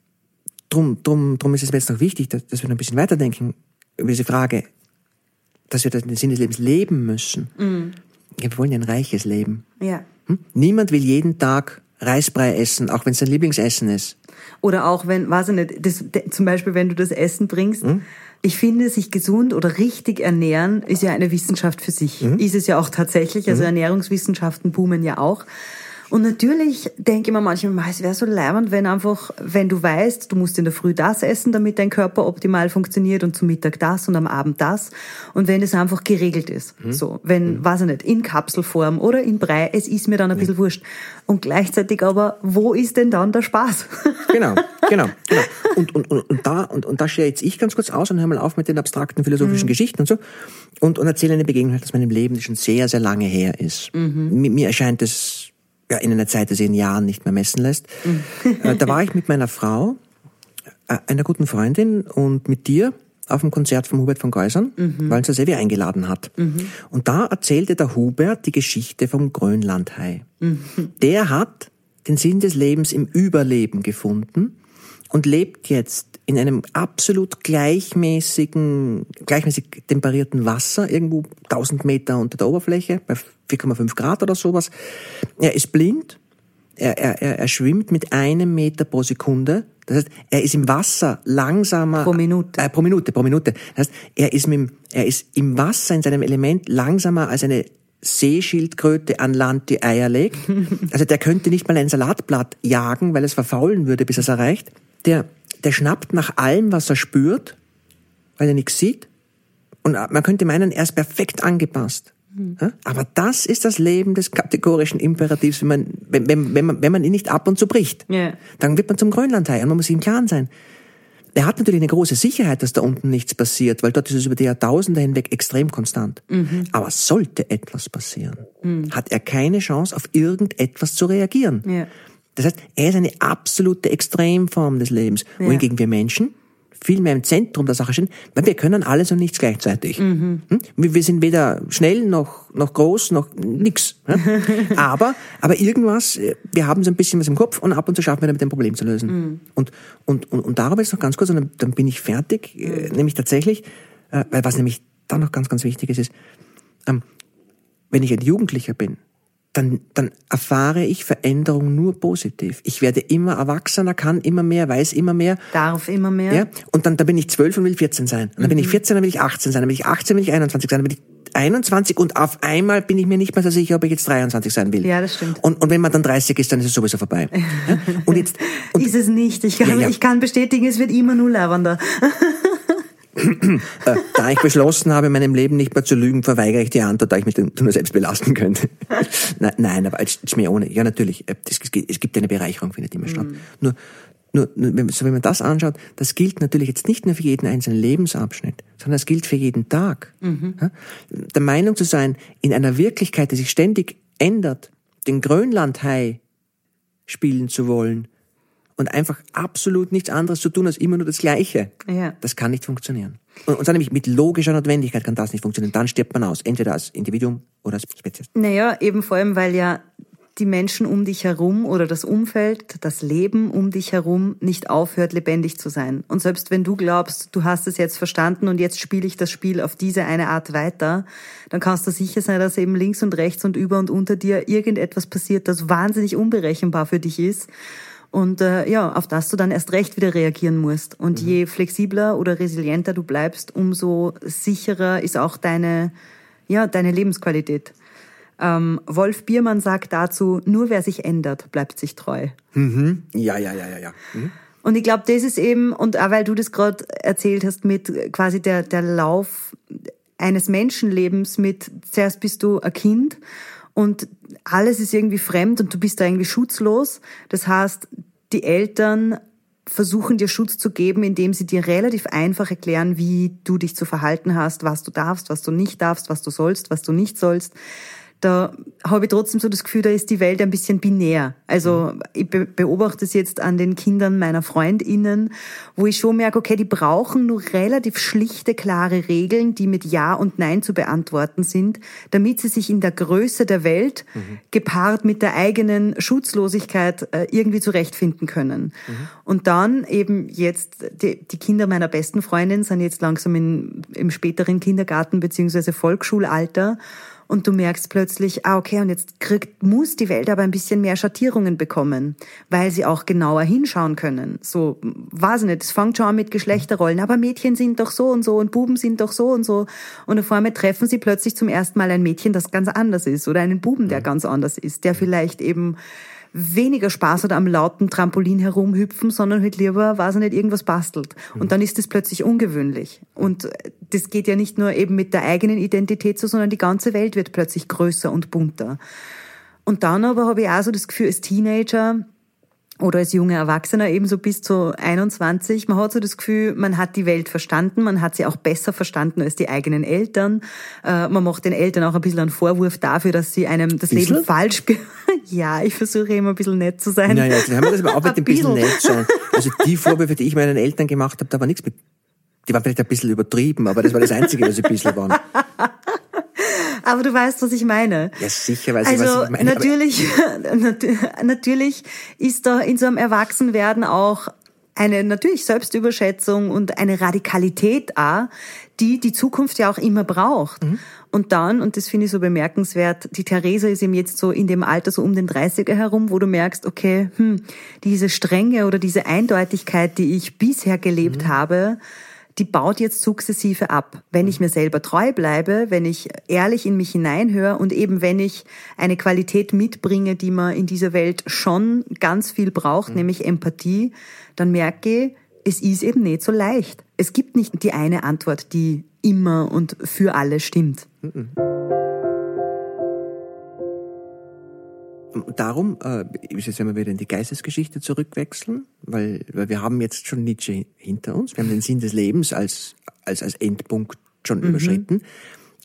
drum, drum, drum ist es mir jetzt noch wichtig, dass, dass wir noch ein bisschen weiterdenken über diese Frage, dass wir den Sinn des Lebens leben müssen. Mhm. Wir wollen ein reiches Leben. Ja. Hm? Niemand will jeden Tag Reisbrei essen, auch wenn es sein Lieblingsessen ist. Oder auch wenn, weiß ich nicht, das, zum Beispiel, wenn du das Essen bringst. Mhm. Ich finde, sich gesund oder richtig ernähren ist ja eine Wissenschaft für sich. Mhm. Ist es ja auch tatsächlich. Also mhm. Ernährungswissenschaften boomen ja auch. Und natürlich denke ich mir manchmal, es wäre so leibend, wenn einfach, wenn du weißt, du musst in der Früh das essen, damit dein Körper optimal funktioniert und zum Mittag das und am Abend das. Und wenn es einfach geregelt ist. Mhm. So, wenn, mhm. weiß ich nicht, in Kapselform oder in Brei, es ist mir dann ein bisschen mhm. wurscht. Und gleichzeitig aber, wo ist denn dann der Spaß? Genau, genau, genau. Und, und, und, und da, und, und da stehe jetzt ich ganz kurz aus und hör mal auf mit den abstrakten philosophischen mhm. Geschichten und so. Und, und erzähle eine Begegnung aus meinem Leben, die schon sehr, sehr lange her ist. Mhm. Mir, mir erscheint es ja, in einer Zeit, die sich in Jahren nicht mehr messen lässt. äh, da war ich mit meiner Frau, äh, einer guten Freundin und mit dir auf dem Konzert von Hubert von Geusern, mhm. weil uns der Sevi eingeladen hat. Mhm. Und da erzählte der Hubert die Geschichte vom Grönlandhai. Mhm. Der hat den Sinn des Lebens im Überleben gefunden und lebt jetzt in einem absolut gleichmäßigen, gleichmäßig temperierten Wasser, irgendwo 1000 Meter unter der Oberfläche, bei 4,5 Grad oder sowas. Er ist blind, er, er, er schwimmt mit einem Meter pro Sekunde. Das heißt, er ist im Wasser langsamer. Pro Minute. Äh, pro Minute, pro Minute. Das heißt, er ist, mit, er ist im Wasser in seinem Element langsamer als eine Seeschildkröte an Land die Eier legt. Also der könnte nicht mal ein Salatblatt jagen, weil es verfaulen würde, bis er es erreicht. Der der schnappt nach allem, was er spürt, weil er nichts sieht. Und man könnte meinen, er ist perfekt angepasst. Mhm. Aber das ist das Leben des kategorischen Imperativs, wenn man, wenn, wenn, wenn, man, wenn man ihn nicht ab und zu bricht. Yeah. Dann wird man zum Grönlandhai und man muss sich im Klaren sein. Er hat natürlich eine große Sicherheit, dass da unten nichts passiert, weil dort ist es über die Jahrtausende hinweg extrem konstant. Mhm. Aber sollte etwas passieren, mhm. hat er keine Chance, auf irgendetwas zu reagieren. Yeah. Das heißt, er ist eine absolute Extremform des Lebens. Ja. Wohingegen wir Menschen viel mehr im Zentrum der Sache stehen, weil wir können alles und nichts gleichzeitig. Mhm. Hm? Wir sind weder schnell noch, noch groß noch nix. aber, aber irgendwas, äh, wir haben so ein bisschen was im Kopf und ab und zu schaffen wir damit ein Problem zu lösen. Mhm. Und, und, und, und darüber ist noch ganz kurz, und dann, dann bin ich fertig, äh, mhm. nämlich tatsächlich, äh, weil was nämlich da noch ganz, ganz wichtig ist, ist, ähm, wenn ich ein Jugendlicher bin, dann, dann erfahre ich Veränderung nur positiv. Ich werde immer erwachsener, kann immer mehr, weiß immer mehr. Darf immer mehr. Ja, und dann, dann bin ich zwölf und will 14 sein. Und dann mhm. bin ich 14, dann will ich 18 sein. Dann bin ich 18, will ich 21 sein. Dann bin ich 21 und auf einmal bin ich mir nicht mehr so sicher, ob ich jetzt 23 sein will. Ja, das stimmt. Und, und wenn man dann 30 ist, dann ist es sowieso vorbei. Ja? Und jetzt, und ist es nicht. Ich kann, ja, ja. ich kann bestätigen, es wird immer nur lavender. Äh, da ich beschlossen habe, in meinem Leben nicht mehr zu lügen, verweigere ich die Antwort, da ich mich nur selbst belasten könnte. nein, aber als Schmäh ohne. Ja, natürlich. Äh, es, gibt eine Bereicherung, findet immer statt. Mm. Nur, nur, nur, so wenn man das anschaut, das gilt natürlich jetzt nicht nur für jeden einzelnen Lebensabschnitt, sondern das gilt für jeden Tag. Mhm. Der Meinung zu sein, in einer Wirklichkeit, die sich ständig ändert, den Grönlandhai spielen zu wollen und einfach absolut nichts anderes zu tun, als immer nur das Gleiche. Ja. Das kann nicht funktionieren. Und, und dann nämlich mit logischer Notwendigkeit kann das nicht funktionieren. Dann stirbt man aus. Entweder als Individuum oder als Spezies. Naja, eben vor allem, weil ja die Menschen um dich herum oder das Umfeld, das Leben um dich herum nicht aufhört, lebendig zu sein. Und selbst wenn du glaubst, du hast es jetzt verstanden und jetzt spiele ich das Spiel auf diese eine Art weiter, dann kannst du sicher sein, dass eben links und rechts und über und unter dir irgendetwas passiert, das wahnsinnig unberechenbar für dich ist. Und äh, ja, auf das du dann erst recht wieder reagieren musst. Und mhm. je flexibler oder resilienter du bleibst, umso sicherer ist auch deine, ja, deine Lebensqualität. Ähm, Wolf Biermann sagt dazu, nur wer sich ändert, bleibt sich treu. Mhm. Ja, ja, ja, ja, ja. Mhm. Und ich glaube, das ist eben, und auch weil du das gerade erzählt hast, mit quasi der, der Lauf eines Menschenlebens mit, zuerst bist du ein Kind und alles ist irgendwie fremd und du bist da irgendwie schutzlos. Das heißt, die Eltern versuchen dir Schutz zu geben, indem sie dir relativ einfach erklären, wie du dich zu verhalten hast, was du darfst, was du nicht darfst, was du sollst, was du nicht sollst da habe ich trotzdem so das Gefühl, da ist die Welt ein bisschen binär. Also mhm. ich beobachte es jetzt an den Kindern meiner Freundinnen, wo ich schon merke, okay, die brauchen nur relativ schlichte, klare Regeln, die mit Ja und Nein zu beantworten sind, damit sie sich in der Größe der Welt mhm. gepaart mit der eigenen Schutzlosigkeit äh, irgendwie zurechtfinden können. Mhm. Und dann eben jetzt, die, die, Kinder meiner besten Freundin sind jetzt langsam in, im späteren Kindergarten beziehungsweise Volksschulalter und du merkst plötzlich, ah, okay, und jetzt kriegt, muss die Welt aber ein bisschen mehr Schattierungen bekommen, weil sie auch genauer hinschauen können. So, weiß ich nicht, es fängt schon an mit Geschlechterrollen, aber Mädchen sind doch so und so und Buben sind doch so und so. Und auf einmal treffen sie plötzlich zum ersten Mal ein Mädchen, das ganz anders ist oder einen Buben, der ganz anders ist, der vielleicht eben weniger Spaß hat am lauten Trampolin herumhüpfen, sondern halt lieber, weiß ich nicht, irgendwas bastelt. Und dann ist das plötzlich ungewöhnlich. Und das geht ja nicht nur eben mit der eigenen Identität so, sondern die ganze Welt wird plötzlich größer und bunter. Und dann aber habe ich auch so das Gefühl, als Teenager, oder als junger Erwachsener eben so bis zu 21. Man hat so das Gefühl, man hat die Welt verstanden, man hat sie auch besser verstanden als die eigenen Eltern. Äh, man macht den Eltern auch ein bisschen einen Vorwurf dafür, dass sie einem das bisschen? Leben falsch... ja, ich versuche immer ein bisschen nett zu sein. Naja, jetzt haben wir das aber auch mit ein bisschen nett sein. Also die Vorwürfe, die ich meinen Eltern gemacht habe, da war nichts mit... Die waren vielleicht ein bisschen übertrieben, aber das war das Einzige, was ein bisschen waren. Aber du weißt, was ich meine. Ja, sicher weiß also, ich, was ich meine. Natürlich, natürlich ist da in so einem Erwachsenwerden auch eine natürlich Selbstüberschätzung und eine Radikalität auch, die die Zukunft ja auch immer braucht. Mhm. Und dann, und das finde ich so bemerkenswert, die Theresa ist eben jetzt so in dem Alter so um den 30er herum, wo du merkst, okay, hm, diese Strenge oder diese Eindeutigkeit, die ich bisher gelebt mhm. habe, die baut jetzt sukzessive ab. Wenn ich mir selber treu bleibe, wenn ich ehrlich in mich hineinhöre und eben wenn ich eine Qualität mitbringe, die man in dieser Welt schon ganz viel braucht, mhm. nämlich Empathie, dann merke ich, es ist eben nicht so leicht. Es gibt nicht die eine Antwort, die immer und für alle stimmt. Mhm. Darum äh, ist jetzt, wenn wir wieder in die Geistesgeschichte zurückwechseln, weil, weil wir haben jetzt schon Nietzsche hinter uns, wir haben den Sinn des Lebens als, als, als Endpunkt schon mhm. überschritten.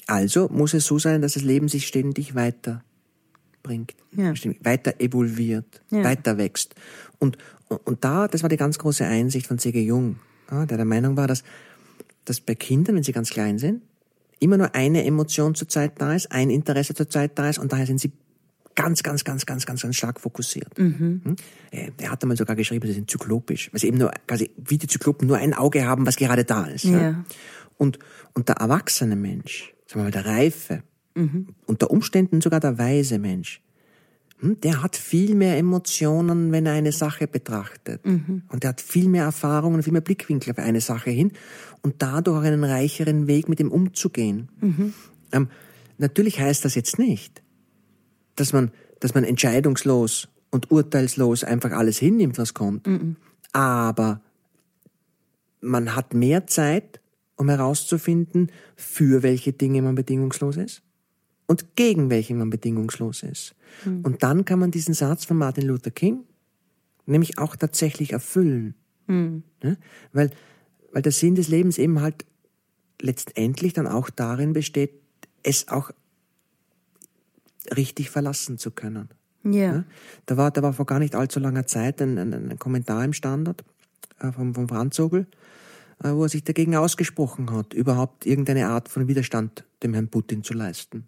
Also muss es so sein, dass das Leben sich ständig weiterbringt, ja. weiter evolviert, ja. weiter wächst. Und, und, da, das war die ganz große Einsicht von C.G. Jung, der der Meinung war, dass, dass bei Kindern, wenn sie ganz klein sind, immer nur eine Emotion zur Zeit da ist, ein Interesse zur Zeit da ist und daher sind sie ganz, ganz, ganz, ganz, ganz, ganz stark fokussiert. Mhm. Hm? Äh, er hat einmal sogar geschrieben, sie sind zyklopisch, weil sie eben nur, quasi wie die Zyklopen nur ein Auge haben, was gerade da ist. Ja. ja? Und, und der erwachsene Mensch, sagen wir mal der reife, mhm. unter Umständen sogar der weise Mensch, hm, der hat viel mehr Emotionen, wenn er eine Sache betrachtet. Mhm. Und er hat viel mehr Erfahrungen, viel mehr Blickwinkel auf eine Sache hin und dadurch auch einen reicheren Weg, mit ihm umzugehen. Mhm. Ähm, natürlich heißt das jetzt nicht, dass man, dass man entscheidungslos und urteilslos einfach alles hinnimmt, was kommt. Mhm. Aber man hat mehr Zeit, um herauszufinden, für welche Dinge man bedingungslos ist und gegen welche man bedingungslos ist. Mhm. Und dann kann man diesen Satz von Martin Luther King nämlich auch tatsächlich erfüllen. Mhm. Ja? Weil, weil der Sinn des Lebens eben halt letztendlich dann auch darin besteht, es auch richtig verlassen zu können. Ja. Da war, da war vor gar nicht allzu langer Zeit ein, ein, ein Kommentar im Standard äh, vom, vom Franz Sobel, äh, wo er sich dagegen ausgesprochen hat, überhaupt irgendeine Art von Widerstand dem Herrn Putin zu leisten.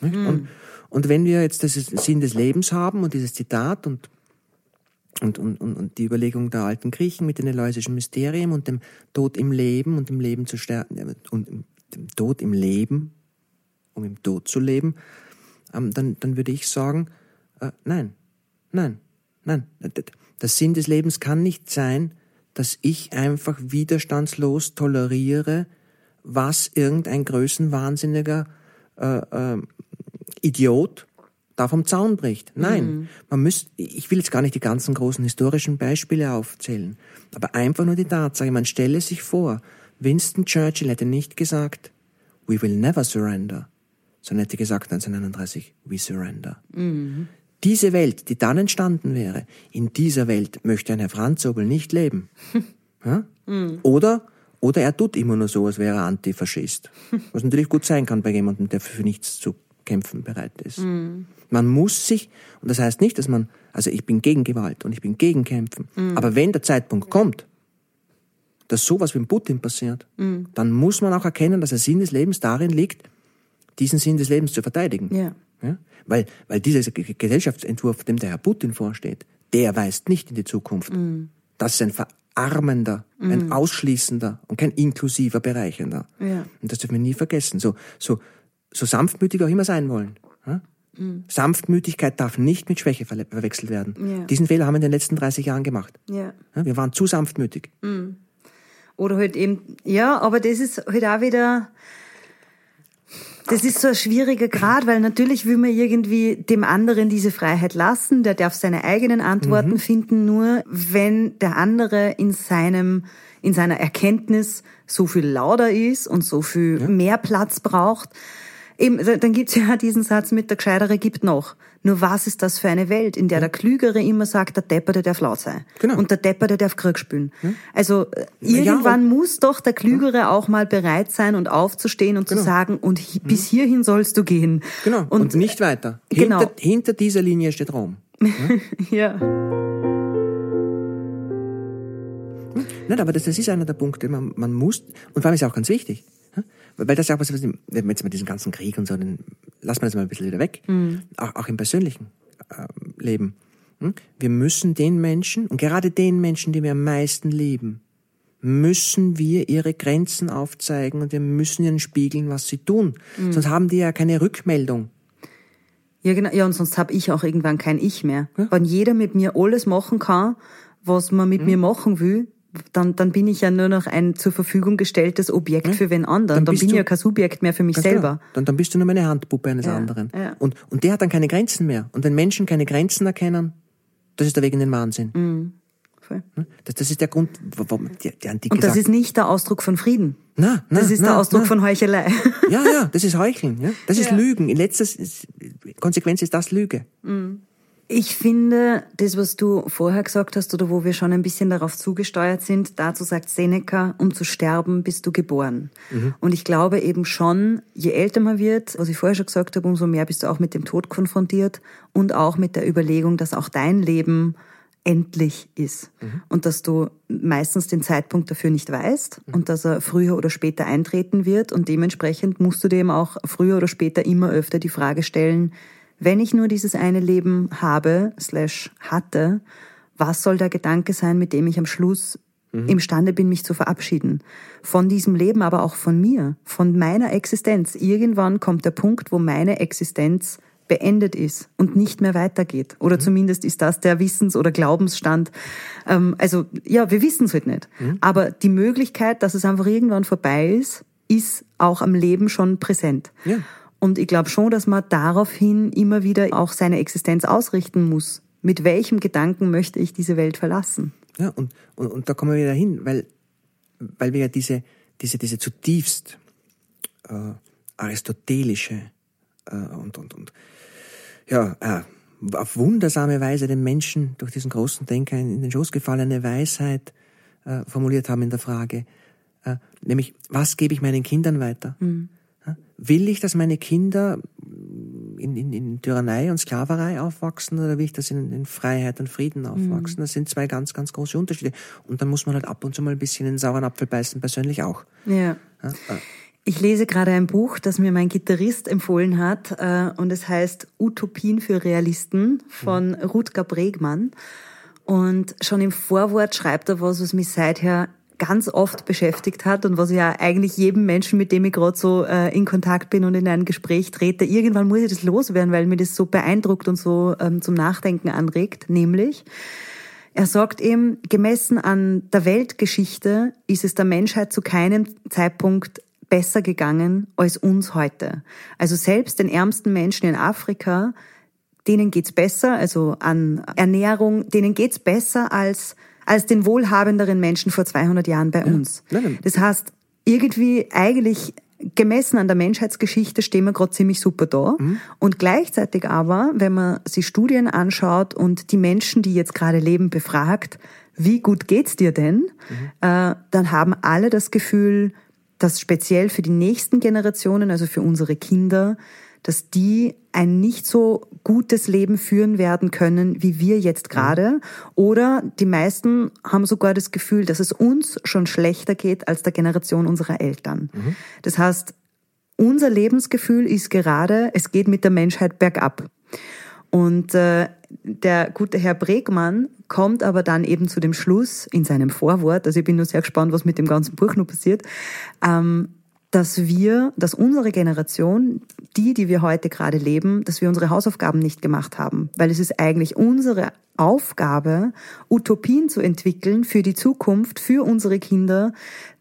Nicht? Und, und wenn wir jetzt das Sinn des Lebens haben und dieses Zitat und und, und, und, und die Überlegung der alten Griechen mit den eleusischen Mysterien und dem Tod im Leben und im Leben zu sterben und dem Tod im Leben, um im Tod zu leben, ähm, dann, dann würde ich sagen, äh, nein, nein, nein. Der Sinn des Lebens kann nicht sein, dass ich einfach widerstandslos toleriere, was irgendein größenwahnsinniger äh, äh, Idiot da vom Zaun bricht. Nein, mhm. man müsste, ich will jetzt gar nicht die ganzen großen historischen Beispiele aufzählen, aber einfach nur die Tatsache, man stelle sich vor, Winston Churchill hätte nicht gesagt, we will never surrender, sondern hätte gesagt 1939, we surrender. Mhm. Diese Welt, die dann entstanden wäre, in dieser Welt möchte ein Herr Franz Obel nicht leben. ja? mhm. Oder oder er tut immer nur so, als wäre er Antifaschist. Was natürlich gut sein kann bei jemandem, der für nichts zu kämpfen bereit ist. Mhm. Man muss sich, und das heißt nicht, dass man, also ich bin gegen Gewalt und ich bin gegen Kämpfen, mhm. aber wenn der Zeitpunkt kommt, dass sowas wie in Putin passiert, mhm. dann muss man auch erkennen, dass der Sinn des Lebens darin liegt, diesen Sinn des Lebens zu verteidigen. Ja. Ja? Weil, weil dieser Gesellschaftsentwurf, dem der Herr Putin vorsteht, der weist nicht in die Zukunft. Mhm. Das ist ein verarmender, mhm. ein ausschließender und kein inklusiver, bereichernder. Ja. Und das dürfen wir nie vergessen. So, so, so sanftmütig auch immer sein wollen. Ja? Mhm. Sanftmütigkeit darf nicht mit Schwäche ver verwechselt werden. Ja. Diesen Fehler haben wir in den letzten 30 Jahren gemacht. Ja. Wir waren zu sanftmütig. Mhm. Oder halt eben, ja, aber das ist halt auch wieder, das ist so ein schwieriger Grad, weil natürlich will man irgendwie dem anderen diese Freiheit lassen, der darf seine eigenen Antworten mhm. finden, nur wenn der andere in seinem, in seiner Erkenntnis so viel lauter ist und so viel ja. mehr Platz braucht, Eben, dann gibt's ja diesen Satz mit der Gescheitere gibt noch. Nur was ist das für eine Welt, in der der Klügere immer sagt, der Depperte darf laut sein. Genau. Und der Depperte darf Krieg spielen. Ja. Also irgendwann ja, muss doch der Klügere ja. auch mal bereit sein und aufzustehen und genau. zu sagen, und hi mhm. bis hierhin sollst du gehen. Genau. Und, und nicht weiter. Genau. Hinter, hinter dieser Linie steht Rom. ja. Nein, aber das, das ist einer der Punkte. Man, man muss, und vor allem ist auch ganz wichtig, weil das ja auch was, jetzt mit diesem ganzen Krieg und so, dann lassen wir das mal ein bisschen wieder weg. Mhm. Auch, auch im persönlichen äh, Leben. Hm? Wir müssen den Menschen, und gerade den Menschen, die wir am meisten lieben, müssen wir ihre Grenzen aufzeigen und wir müssen ihnen spiegeln, was sie tun. Mhm. Sonst haben die ja keine Rückmeldung. Ja, genau. Ja, und sonst habe ich auch irgendwann kein Ich mehr. Ja? Wenn jeder mit mir alles machen kann, was man mit mhm. mir machen will, dann, dann bin ich ja nur noch ein zur Verfügung gestelltes Objekt ja? für wen anderen. Dann, dann bin ich ja kein Subjekt mehr für mich selber. Dann, dann bist du nur meine Handpuppe eines ja, anderen. Ja. Und, und der hat dann keine Grenzen mehr. Und wenn Menschen keine Grenzen erkennen, das ist der Weg in den Wahnsinn. Mhm. Voll. Das, das ist der Grund, warum die, die Antike Und das ist nicht der Ausdruck von Frieden. Na, na, das ist na, der Ausdruck na. von Heuchelei. Ja, ja, das ist Heucheln. Ja? Das ist Lügen. In letzter Konsequenz ist das Lüge. Mhm. Ich finde, das, was du vorher gesagt hast oder wo wir schon ein bisschen darauf zugesteuert sind, dazu sagt Seneca, um zu sterben, bist du geboren. Mhm. Und ich glaube eben schon, je älter man wird, was ich vorher schon gesagt habe, umso mehr bist du auch mit dem Tod konfrontiert und auch mit der Überlegung, dass auch dein Leben endlich ist mhm. und dass du meistens den Zeitpunkt dafür nicht weißt mhm. und dass er früher oder später eintreten wird und dementsprechend musst du dem auch früher oder später immer öfter die Frage stellen, wenn ich nur dieses eine Leben habe, slash hatte, was soll der Gedanke sein, mit dem ich am Schluss mhm. imstande bin, mich zu verabschieden? Von diesem Leben, aber auch von mir, von meiner Existenz. Irgendwann kommt der Punkt, wo meine Existenz beendet ist und nicht mehr weitergeht. Oder mhm. zumindest ist das der Wissens- oder Glaubensstand. Ähm, also ja, wir wissen es halt nicht. Mhm. Aber die Möglichkeit, dass es einfach irgendwann vorbei ist, ist auch am Leben schon präsent. Ja. Und ich glaube schon, dass man daraufhin immer wieder auch seine Existenz ausrichten muss. Mit welchem Gedanken möchte ich diese Welt verlassen? Ja, und, und, und da kommen wir wieder hin, weil, weil wir ja diese, diese, diese zutiefst äh, aristotelische äh, und, und, und ja, äh, auf wundersame Weise den Menschen durch diesen großen Denker in den Schoß gefallene Weisheit äh, formuliert haben in der Frage, äh, nämlich, was gebe ich meinen Kindern weiter? Mhm. Will ich, dass meine Kinder in, in, in Tyrannei und Sklaverei aufwachsen oder will ich das in, in Freiheit und Frieden aufwachsen? Das sind zwei ganz, ganz große Unterschiede. Und dann muss man halt ab und zu mal ein bisschen in den sauren Apfel beißen, persönlich auch. Ja. Ja, äh, Ich lese gerade ein Buch, das mir mein Gitarrist empfohlen hat, äh, und es heißt Utopien für Realisten von Rutger Bregmann. Und schon im Vorwort schreibt er was, was mich seither ganz oft beschäftigt hat und was ja eigentlich jedem Menschen, mit dem ich gerade so äh, in Kontakt bin und in ein Gespräch trete, irgendwann muss ich das loswerden, weil mir das so beeindruckt und so ähm, zum Nachdenken anregt, nämlich er sagt eben, gemessen an der Weltgeschichte ist es der Menschheit zu keinem Zeitpunkt besser gegangen als uns heute. Also selbst den ärmsten Menschen in Afrika, denen geht's besser, also an Ernährung, denen geht's besser als, als den wohlhabenderen Menschen vor 200 Jahren bei uns. Nein. Das heißt, irgendwie eigentlich gemessen an der Menschheitsgeschichte stehen wir gerade ziemlich super da. Und gleichzeitig aber, wenn man sich Studien anschaut und die Menschen, die jetzt gerade leben, befragt, wie gut geht's dir denn, äh, dann haben alle das Gefühl, dass speziell für die nächsten Generationen, also für unsere Kinder, dass die ein nicht so gutes Leben führen werden können, wie wir jetzt gerade. Oder die meisten haben sogar das Gefühl, dass es uns schon schlechter geht als der Generation unserer Eltern. Das heißt, unser Lebensgefühl ist gerade, es geht mit der Menschheit bergab. Und äh, der gute Herr Bregmann kommt aber dann eben zu dem Schluss in seinem Vorwort, also ich bin nur sehr gespannt, was mit dem ganzen Buch noch passiert, ähm, dass wir, dass unsere Generation, die, die wir heute gerade leben, dass wir unsere Hausaufgaben nicht gemacht haben. Weil es ist eigentlich unsere Aufgabe, Utopien zu entwickeln für die Zukunft, für unsere Kinder.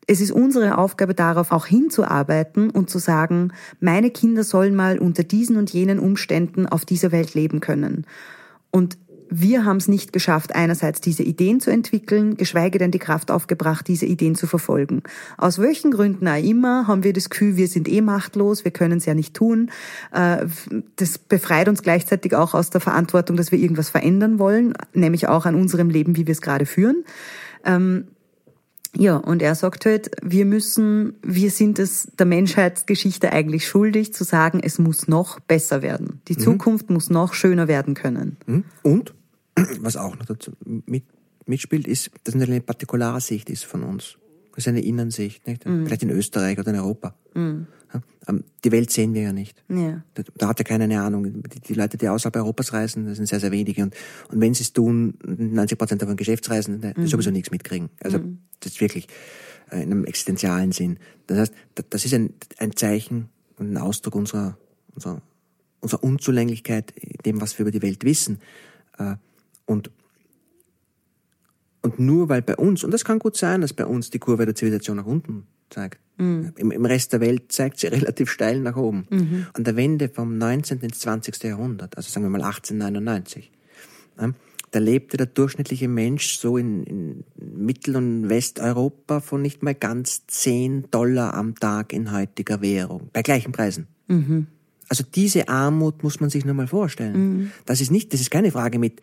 Es ist unsere Aufgabe, darauf auch hinzuarbeiten und zu sagen, meine Kinder sollen mal unter diesen und jenen Umständen auf dieser Welt leben können. Und wir haben es nicht geschafft, einerseits diese Ideen zu entwickeln, geschweige denn die Kraft aufgebracht, diese Ideen zu verfolgen. Aus welchen Gründen auch immer haben wir das Gefühl, wir sind eh machtlos, wir können es ja nicht tun. Äh, Das befreit uns gleichzeitig auch aus der Verantwortung, dass wir irgendwas verändern wollen, nämlich auch an unserem Leben, wie wir es gerade führen. Ähm, Ja, und er sagt halt, wir müssen, wir sind es der Menschheitsgeschichte eigentlich schuldig, zu sagen, es muss noch besser werden. Die Zukunft muss noch schöner werden können. Hm? Und, was auch noch dazu mit, mitspielt, ist, dass es eine partikulare Sicht ist von uns. Das ist eine Innensicht, nicht? Vielleicht in Österreich oder in Europa. Ja, ähm, Die Welt sehen wir ja nicht. Ja. Da, da hat ja keiner eine Ahnung. Die, die Leute, die außerhalb Europas reisen, das sind sehr, sehr wenige. Und, und wenn sie es tun, 90 Prozent davon Geschäftsreisen, die sowieso nichts mitkriegen. Also das ist wirklich äh, in einem existenzialen Sinn. Das heißt, da- das ist ein, ein Zeichen und ein Ausdruck unserer, unserer, unserer Unzulänglichkeit, dem, was wir über die Welt wissen. Und und nur weil bei uns, und das kann gut sein, dass bei uns die Kurve der Zivilisation nach unten zeigt. Im, Im Rest der Welt zeigt sie relativ steil nach oben. An der Wende vom 19. ins 20. Jahrhundert, also sagen wir mal 1899, ja, da lebte der durchschnittliche Mensch so in, in Mittel- und Westeuropa von nicht mal ganz 10 Dollar am Tag in heutiger Währung, bei gleichen Preisen. Also diese Armut muss man sich nur mal vorstellen. Das ist nicht, das ist keine Frage mit,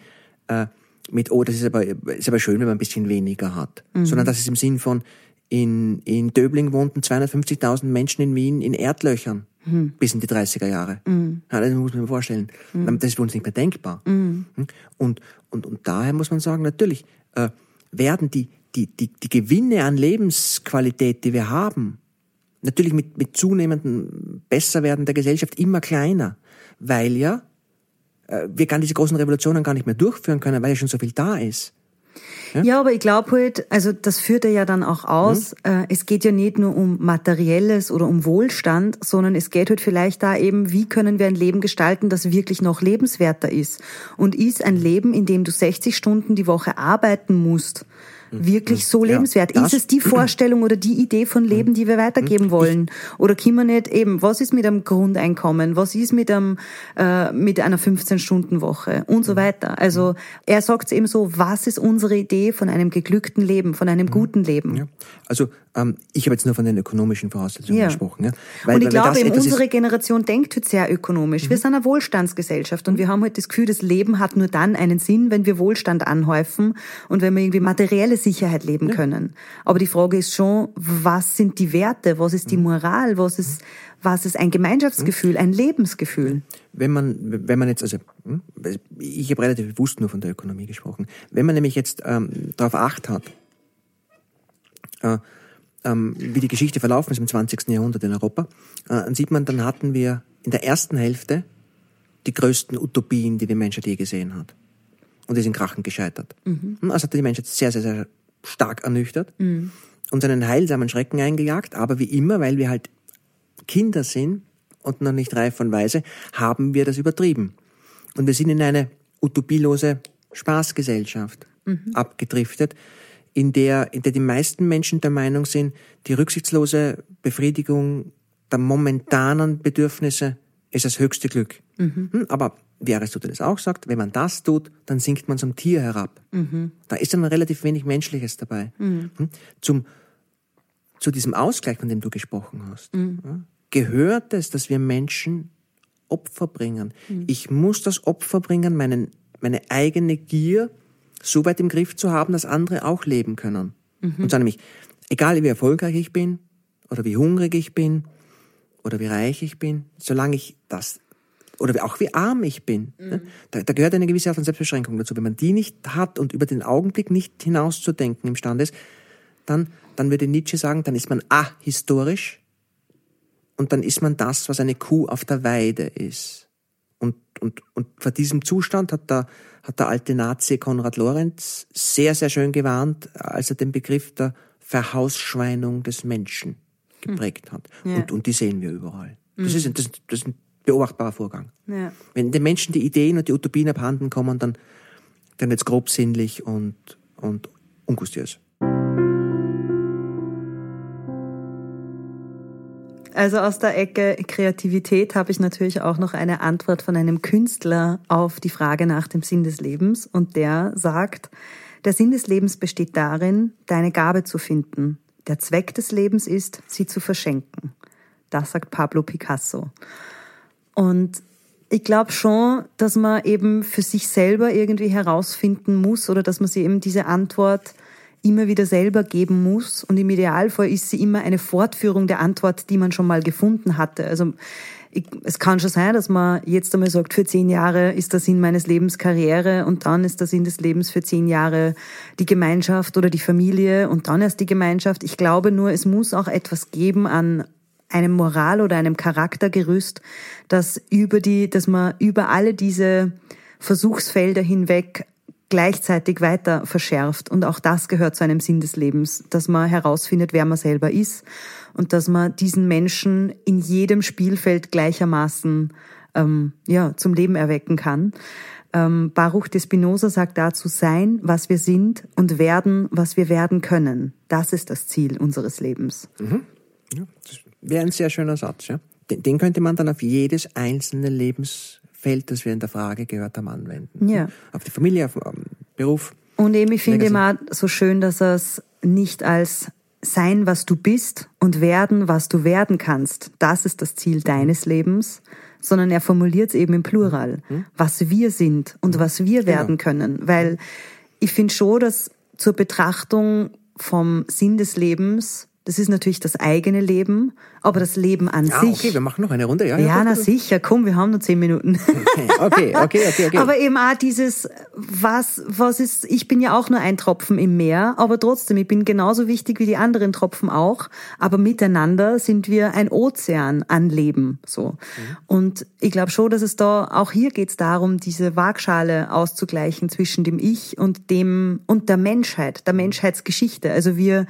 äh, mit, oh, das ist aber, ist aber schön, wenn man ein bisschen weniger hat. Sondern das ist im Sinn von, in, in Döbling wohnten 250.000 Menschen in Wien in Erdlöchern bis in die 30er Jahre. Ja, das muss man sich vorstellen. Das ist für uns nicht mehr denkbar. Und, und, und daher muss man sagen, natürlich äh, werden die, die, die, die Gewinne an Lebensqualität, die wir haben, natürlich mit, mit zunehmendem Besserwerden der Gesellschaft immer kleiner, weil ja wir gar diese großen Revolutionen gar nicht mehr durchführen können, weil ja schon so viel da ist. Ja, aber ich glaube halt, also das führt er ja dann auch aus, äh, es geht ja nicht nur um Materielles oder um Wohlstand, sondern es geht halt vielleicht da eben, wie können wir ein Leben gestalten, das wirklich noch lebenswerter ist. Und ist ein Leben, in dem du 60 Stunden die Woche arbeiten musst, wirklich so Ja, lebenswert? ist es die Vorstellung oder die Idee von Leben, die wir weitergeben wollen? Oder können wir nicht eben, was ist mit einem Grundeinkommen? Was ist mit einem, äh, mit einer 15-Stunden-Woche? Und so weiter. Also, er sagt eben so, was ist unsere Idee von einem geglückten Leben, von einem guten Leben? Ja. Also ähm, ich habe jetzt nur von den ökonomischen Voraussetzungen Ja. gesprochen. Ja? und ich glaube, eben unsere Generation denkt halt sehr ökonomisch. Wir sind eine Wohlstandsgesellschaft und wir haben halt das Gefühl, das Leben hat nur dann einen Sinn, wenn wir Wohlstand anhäufen und wenn wir irgendwie materielle Sicherheit leben ja. können. Aber die Frage ist schon, was sind die Werte? Was ist die mhm. Moral? Was ist, was ist ein Gemeinschaftsgefühl, ein Lebensgefühl? Wenn man, wenn man jetzt, also hm, ich habe relativ bewusst nur von der Ökonomie gesprochen. Wenn man nämlich jetzt ähm, darauf acht hat, äh, ähm, wie die Geschichte verlaufen ist im 20. Jahrhundert in Europa, äh, dann sieht man, dann hatten wir in der ersten Hälfte die größten Utopien, die die Menschheit je gesehen hat. Und die sind krachend gescheitert. Mhm. Also hat die Menschheit sehr, sehr, sehr stark ernüchtert mhm. und einen heilsamen Schrecken eingejagt. Aber wie immer, weil wir halt Kinder sind und noch nicht reif und weise, haben wir das übertrieben. Und wir sind in eine utopielose Spaßgesellschaft mhm. abgedriftet, in der, in der die meisten Menschen der Meinung sind, die rücksichtslose Befriedigung der momentanen Bedürfnisse ist das höchste Glück. Mhm. Hm, aber wie Aristoteles auch sagt, wenn man das tut, dann sinkt man zum Tier herab. Mhm. Da ist dann relativ wenig Menschliches dabei. Mhm. Hm, zum, zu diesem Ausgleich, von dem du gesprochen hast, mhm. gehört es, dass wir Menschen Opfer bringen. Mhm. Ich muss das Opfer bringen, meinen, meine eigene Gier so weit im Griff zu haben, dass andere auch leben können. Mhm. Und zwar nämlich, egal wie erfolgreich ich bin, oder wie hungrig ich bin, oder wie reich ich bin, solange ich das oder auch wie arm ich bin. Mhm. Da, da, gehört eine gewisse Art von Selbstbeschränkung dazu. Wenn man die nicht hat und über den Augenblick nicht hinauszudenken imstande ist, dann, dann würde Nietzsche sagen, dann ist man ahistorisch und dann ist man das, was eine Kuh auf der Weide ist. Und, und, und vor diesem Zustand hat der, hat der alte Nazi Konrad Lorenz sehr, sehr schön gewarnt, als er den Begriff der Verhausschweinung des Menschen geprägt hat. Ja. Und, und die sehen wir überall. Das, mhm. ist, das, das ist beobachtbarer Vorgang. Ja. Wenn den Menschen die Ideen und die Utopien abhanden kommen, dann, dann wird es grobsinnlich und, und ungustiös. Also aus der Ecke Kreativität habe ich natürlich auch noch eine Antwort von einem Künstler auf die Frage nach dem Sinn des Lebens. Und der sagt, der Sinn des Lebens besteht darin, deine Gabe zu finden, der Zweck des Lebens ist, sie zu verschenken. Das sagt Pablo Picasso. Und ich glaube schon, dass man eben für sich selber irgendwie herausfinden muss oder dass man sich eben diese Antwort immer wieder selber geben muss. Und im Idealfall ist sie immer eine Fortführung der Antwort, die man schon mal gefunden hatte. Also ich, es kann schon sein, dass man jetzt einmal sagt, für zehn Jahre ist der Sinn meines Lebens Karriere und dann ist der Sinn des Lebens für zehn Jahre die Gemeinschaft oder die Familie und dann erst die Gemeinschaft. Ich glaube nur, es muss auch etwas geben an einem Moral oder einem Charaktergerüst, das über die, dass man über alle diese Versuchsfelder hinweg gleichzeitig weiter verschärft. Und auch das gehört zu einem Sinn des Lebens, dass man herausfindet, wer man selber ist und dass man diesen Menschen in jedem Spielfeld gleichermaßen ähm, ja, zum Leben erwecken kann. Ähm, Baruch de Spinoza sagt dazu, sein, was wir sind und werden, was wir werden können. Das ist das Ziel unseres Lebens. Mhm. Ja, das wäre ein sehr schöner Satz. Ja? Den, den könnte man dann auf jedes einzelne Lebens Feld, das wir in der Frage gehört haben, anwenden. Ja. Auf die Familie, auf den Beruf. Und eben, ich finde immer so schön, dass er es nicht als sein, was du bist und werden, was du werden kannst, das ist das Ziel deines Lebens, sondern er formuliert es eben im Plural, mhm. was wir sind und was wir werden genau. können. Weil ich finde schon, dass zur Betrachtung vom Sinn des Lebens das ist natürlich das eigene Leben, aber das Leben an ja, sich. Okay, wir machen noch eine Runde. Ja, ja, ja na sicher. Komm, wir haben nur zehn Minuten. Okay, okay, okay, okay. Aber eben auch dieses, was, was ist, ich bin ja auch nur ein Tropfen im Meer, aber trotzdem, ich bin genauso wichtig wie die anderen Tropfen auch. Aber miteinander sind wir ein Ozean an Leben, so. Mhm. Und ich glaube schon, dass es da, auch hier geht es darum, diese Waagschale auszugleichen zwischen dem Ich und dem, und der Menschheit, der Menschheitsgeschichte. Also wir,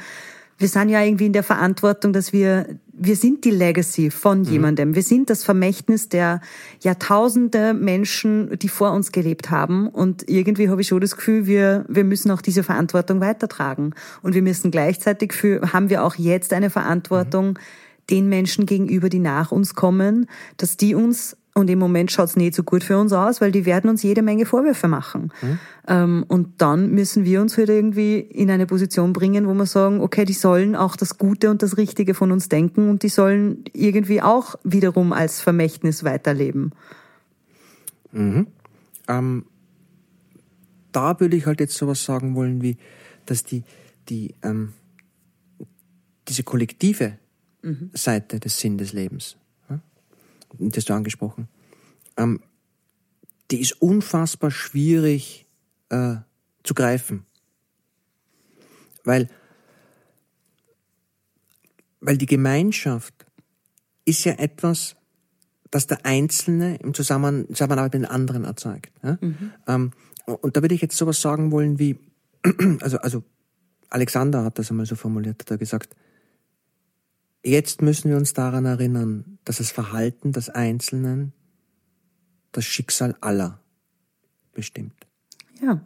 wir sind ja irgendwie in der Verantwortung, dass wir, wir sind die Legacy von mhm. jemandem. Wir sind das Vermächtnis der Jahrtausende Menschen, die vor uns gelebt haben. Und irgendwie habe ich schon das Gefühl, wir, wir müssen auch diese Verantwortung weitertragen. Und wir müssen gleichzeitig für, haben wir auch jetzt eine Verantwortung, mhm. den Menschen gegenüber, die nach uns kommen, dass die uns und im Moment schaut es nicht so gut für uns aus, weil die werden uns jede Menge Vorwürfe machen. Mhm. Ähm, und dann müssen wir uns halt irgendwie in eine Position bringen, wo wir sagen, okay, die sollen auch das Gute und das Richtige von uns denken und die sollen irgendwie auch wiederum als Vermächtnis weiterleben. Mhm. Ähm, da würde ich halt jetzt sowas sagen wollen wie, dass die, die, ähm, diese kollektive Mhm. Seite des Sinn des Lebens, das du angesprochen, ähm, die ist unfassbar schwierig äh, zu greifen. Weil, weil die Gemeinschaft ist ja etwas, das der Einzelne im Zusammen, Zusammenarbeit mit den anderen erzeugt. Ja? Ähm, und da würde ich jetzt sowas sagen wollen wie, also, also Alexander hat das einmal so formuliert, hat er gesagt, jetzt müssen wir uns daran erinnern, dass das Verhalten des Einzelnen das Schicksal aller bestimmt. Ja.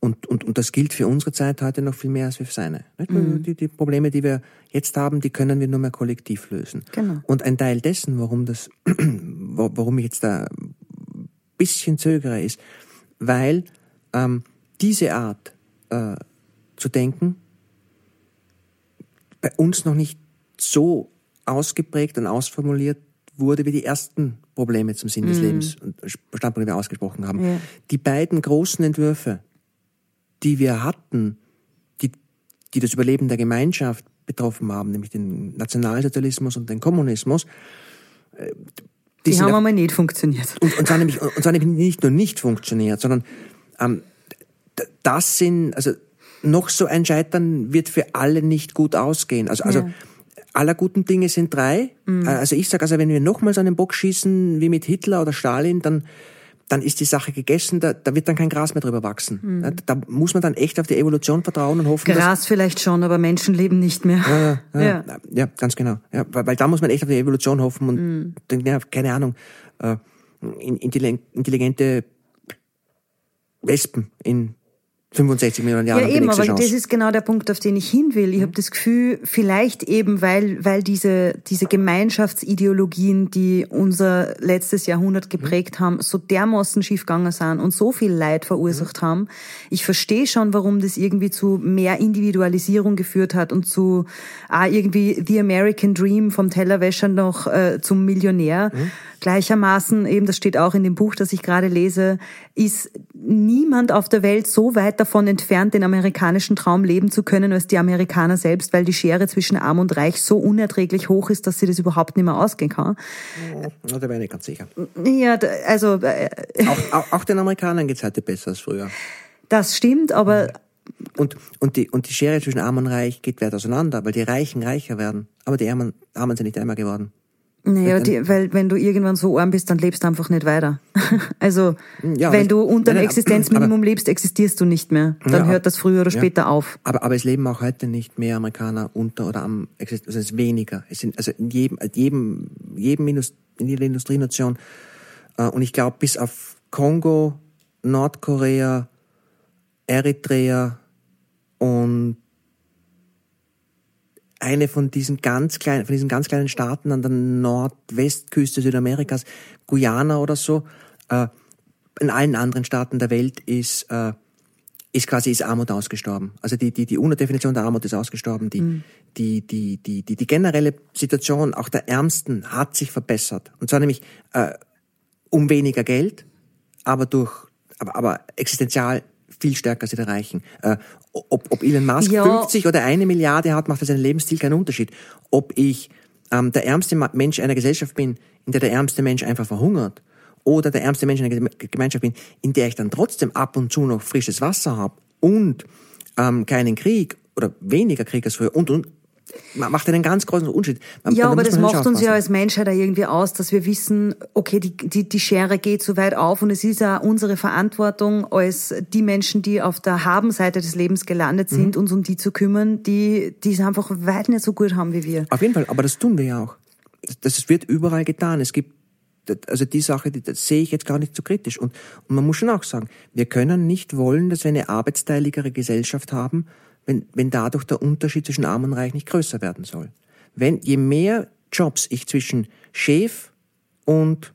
Und, und, und das gilt für unsere Zeit heute noch viel mehr als für seine. Nicht? Die, die Probleme, die wir jetzt haben, die können wir nur mehr kollektiv lösen. Genau. Und ein Teil dessen, warum das, wa- warum ich jetzt da ein bisschen zögere, ist, weil ähm, diese Art äh, zu denken bei uns noch nicht so ausgeprägt und ausformuliert wurde wie die ersten Probleme zum Sinn des Lebens und Standpunkte, die wir ausgesprochen haben. Ja. Die beiden großen Entwürfe, die wir hatten, die, die das Überleben der Gemeinschaft betroffen haben, nämlich den Nationalsozialismus und den Kommunismus, äh, Die, sind haben einmal nicht funktioniert. und, und zwar nämlich, und zwar nämlich nicht nur nicht funktioniert, sondern ähm, das sind, also noch so ein Scheitern wird für alle nicht gut ausgehen. Also, also Ja. Aller guten Dinge sind drei. Äh, Also ich sage, also wenn wir nochmals einen Bock schießen wie mit Hitler oder Stalin, dann dann ist die Sache gegessen, da, da wird dann kein Gras mehr drüber wachsen. Ja, Da muss man dann echt auf die Evolution vertrauen und hoffen, dass Gras vielleicht schon, aber Menschenleben nicht mehr. ja, ja, Ja. ja. ganz genau. Ja, weil, weil da muss man echt auf die Evolution hoffen und denken, ja, keine Ahnung, äh, in- intelli- intelligente Wespen in 65 Millionen Jahren Ja, eben, aber Chance. das ist genau der Punkt, auf den ich hin will. Ich habe das Gefühl, vielleicht eben, weil, weil diese, diese Gemeinschaftsideologien, die unser letztes Jahrhundert geprägt haben, so dermaßen schiefgegangen sind und so viel Leid verursacht haben. Ich verstehe schon, warum das irgendwie zu mehr Individualisierung geführt hat und zu ah, irgendwie The American Dream vom Tellerwäscher noch äh, zum Millionär. Gleichermaßen, eben, das steht auch in dem Buch, das ich gerade lese, ist niemand auf der Welt so weit davon entfernt, den amerikanischen Traum leben zu können, als die Amerikaner selbst, weil die Schere zwischen Arm und Reich so unerträglich hoch ist, dass sie das überhaupt nicht mehr ausgehen kann. Ja, da bin ich nicht ganz sicher. Ja, also äh, Auch, auch, auch den Amerikanern geht's heute besser als früher. das stimmt, aber Und, und, die, und die Schere zwischen Arm und Reich geht weit auseinander, weil die Reichen reicher werden. Aber die Armen, Armen sind nicht ärmer geworden. Naja, die, weil wenn du irgendwann so arm bist, dann lebst du einfach nicht weiter. Also Ja, wenn aber- du unter dem Existenzminimum lebst, existierst du nicht mehr. Dann Ja, hört das früher oder ja. später auf. Aber, aber es leben auch heute nicht mehr Amerikaner unter oder am Exist also es ist weniger. Es sind also in jedem, jedem, jedem Indust in jeder Industrienation. Äh, und ich glaube, bis auf Kongo, Nordkorea, Eritrea und eine von diesen ganz kleinen, von diesen ganz kleinen Staaten an der Nordwestküste Südamerikas, Guyana oder so, äh, in allen anderen Staaten der Welt ist, äh, ist quasi ist Armut ausgestorben. Also die, die, die UNO-Definition der Armut ist ausgestorben. Die, die, die, die, die, die generelle Situation auch der Ärmsten hat sich verbessert. Und zwar nämlich äh, um weniger Geld, aber durch, aber, aber existenzial viel stärker als die der Reichen. Äh, ob, ob Elon Musk Ja. 50 oder eine Milliarde hat, macht für seinen Lebensstil keinen Unterschied. Ob ich ähm, der ärmste Mensch einer Gesellschaft bin, in der der ärmste Mensch einfach verhungert, oder der ärmste Mensch in einer Geme- Gemeinschaft bin, in der ich dann trotzdem ab und zu noch frisches Wasser habe und ähm, keinen Krieg oder weniger Krieg als früher und, und macht einen ganz großen Unterschied. Man- Ja, aber das macht uns ja als Menschheit irgendwie aus, dass wir wissen, okay, die, die, die Schere geht so weit auf und es ist ja unsere Verantwortung als die Menschen, die auf der Habenseite des Lebens gelandet Mhm. sind, uns um die zu kümmern, die, die es einfach weit nicht so gut haben wie wir. Auf jeden Fall, aber das tun wir ja auch. Das, das wird überall getan. Es gibt, also die Sache, die, das sehe ich jetzt gar nicht so kritisch. Und, und man muss schon auch sagen, wir können nicht wollen, dass wir eine arbeitsteiligere Gesellschaft haben, wenn, wenn dadurch der Unterschied zwischen Arm und Reich nicht größer werden soll. Wenn, je mehr Jobs ich zwischen Chef und,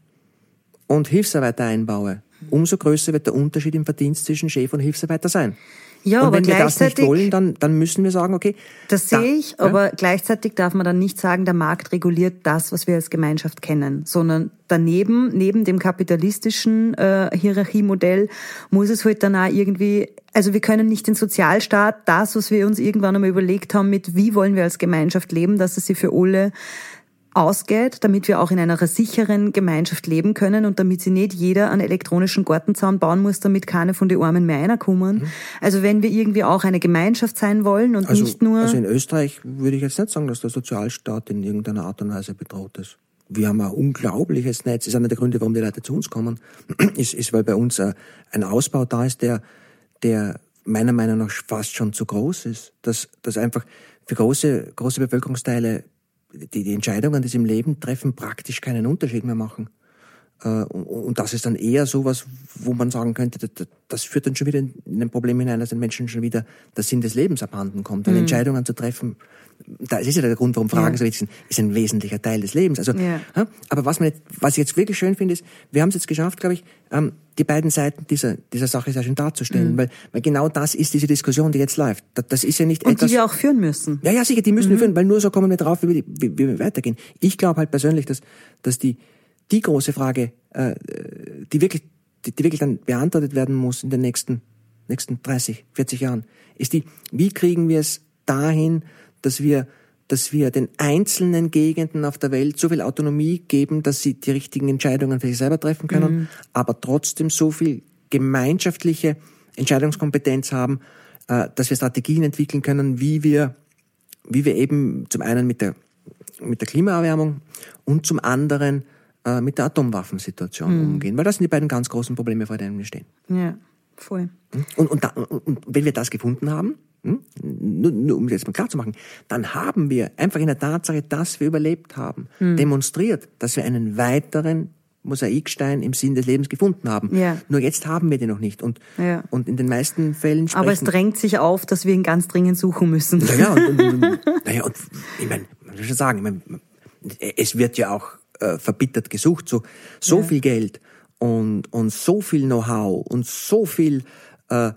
und Hilfsarbeiter einbaue, umso größer wird der Unterschied im Verdienst zwischen Chef und Hilfsarbeiter sein. Ja, und aber wenn wir das nicht wollen, dann, dann müssen wir sagen, okay. das da- sehe ich, ja? aber gleichzeitig darf man dann nicht sagen, der Markt reguliert das, was wir als Gemeinschaft kennen, sondern daneben, neben dem kapitalistischen äh, Hierarchiemodell, muss es halt dann auch irgendwie, also wir können nicht den Sozialstaat, das, was wir uns irgendwann einmal überlegt haben, mit wie wollen wir als Gemeinschaft leben, dass es sie für alle ausgeht, damit wir auch in einer sicheren Gemeinschaft leben können und damit sie nicht jeder einen elektronischen Gartenzaun bauen muss, damit keine von den Armen mehr reinkommen. Also wenn wir irgendwie auch eine Gemeinschaft sein wollen und Mhm. Also, nicht nur... also in Österreich würde ich jetzt nicht sagen, dass der Sozialstaat in irgendeiner Art und Weise bedroht ist. Wir haben ein unglaubliches Netz. Das ist einer der Gründe, warum die Leute zu uns kommen. ist, ist weil bei uns äh, ein Ausbau da ist, der, der meiner Meinung nach fast schon zu groß ist. Dass, dass einfach für große, große Bevölkerungsteile die, die Entscheidungen, die sie im Leben treffen, praktisch keinen Unterschied mehr machen. Äh, Und, das ist dann eher sowas, wo man sagen könnte, das, führt dann schon wieder in ein Problem hinein, dass den Menschen schon wieder der Sinn des Lebens abhanden kommt. Weil Entscheidungen zu treffen, das ist ja der Grund, warum Fragen Ja. so wichtig sind, ist ein wesentlicher Teil des Lebens. Also, Ja. aber was, man jetzt, was ich jetzt wirklich schön finde, ist, wir haben es jetzt geschafft, glaube ich, ähm, die beiden Seiten dieser, dieser Sache sehr schön darzustellen, weil, weil genau das ist diese Diskussion, die jetzt läuft. Das, ist ja nicht und etwas... die wir auch führen müssen. Ja, ja, sicher, die müssen wir führen, weil nur so kommen wir drauf, wie wir, wie, wie wir weitergehen. Ich glaube halt persönlich, dass, dass die, die große Frage, äh, die wirklich, die, die wirklich dann beantwortet werden muss in den nächsten, nächsten 30, 40 Jahren, ist die, wie kriegen wir es dahin, dass wir, dass wir den einzelnen Gegenden auf der Welt so viel Autonomie geben, dass sie die richtigen Entscheidungen für sich selber treffen können, aber trotzdem so viel gemeinschaftliche Entscheidungskompetenz haben, äh, dass wir Strategien entwickeln können, wie wir, wie wir eben zum einen mit der, mit der Klimaerwärmung und zum anderen äh, mit der Atomwaffensituation umgehen. Weil das sind die beiden ganz großen Probleme, vor denen wir stehen. Ja, voll. Und, und, da, und, und wenn wir das gefunden haben, hm, nur, nur um jetzt mal klar zu machen, dann haben wir einfach in der Tatsache, dass wir überlebt haben, demonstriert, dass wir einen weiteren Mosaikstein im Sinn des Lebens gefunden haben. Ja. Nur jetzt haben wir den noch nicht. Und, Ja. und in den meisten Fällen sprechen... Aber es drängt sich auf, dass wir ihn ganz dringend suchen müssen. Naja, und, und, und, naja, und ich meine, man will schon sagen, ich mein, es wird ja auch äh, verbittert gesucht, so, so Ja. viel Geld und, und so viel Know-how und so viel, äh,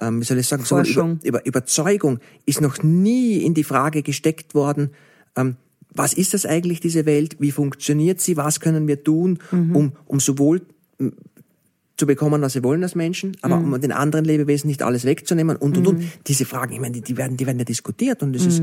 ähm, wie soll ich sagen, so über, über Überzeugung ist noch nie in die Frage gesteckt worden, ähm, was ist das eigentlich, diese Welt, wie funktioniert sie, was können wir tun, Mhm. um, um sowohl zu bekommen, was sie wollen als Menschen, aber Mhm. um den anderen Lebewesen nicht alles wegzunehmen und und und. Diese Fragen, ich meine, die, die werden, die werden ja diskutiert und es ist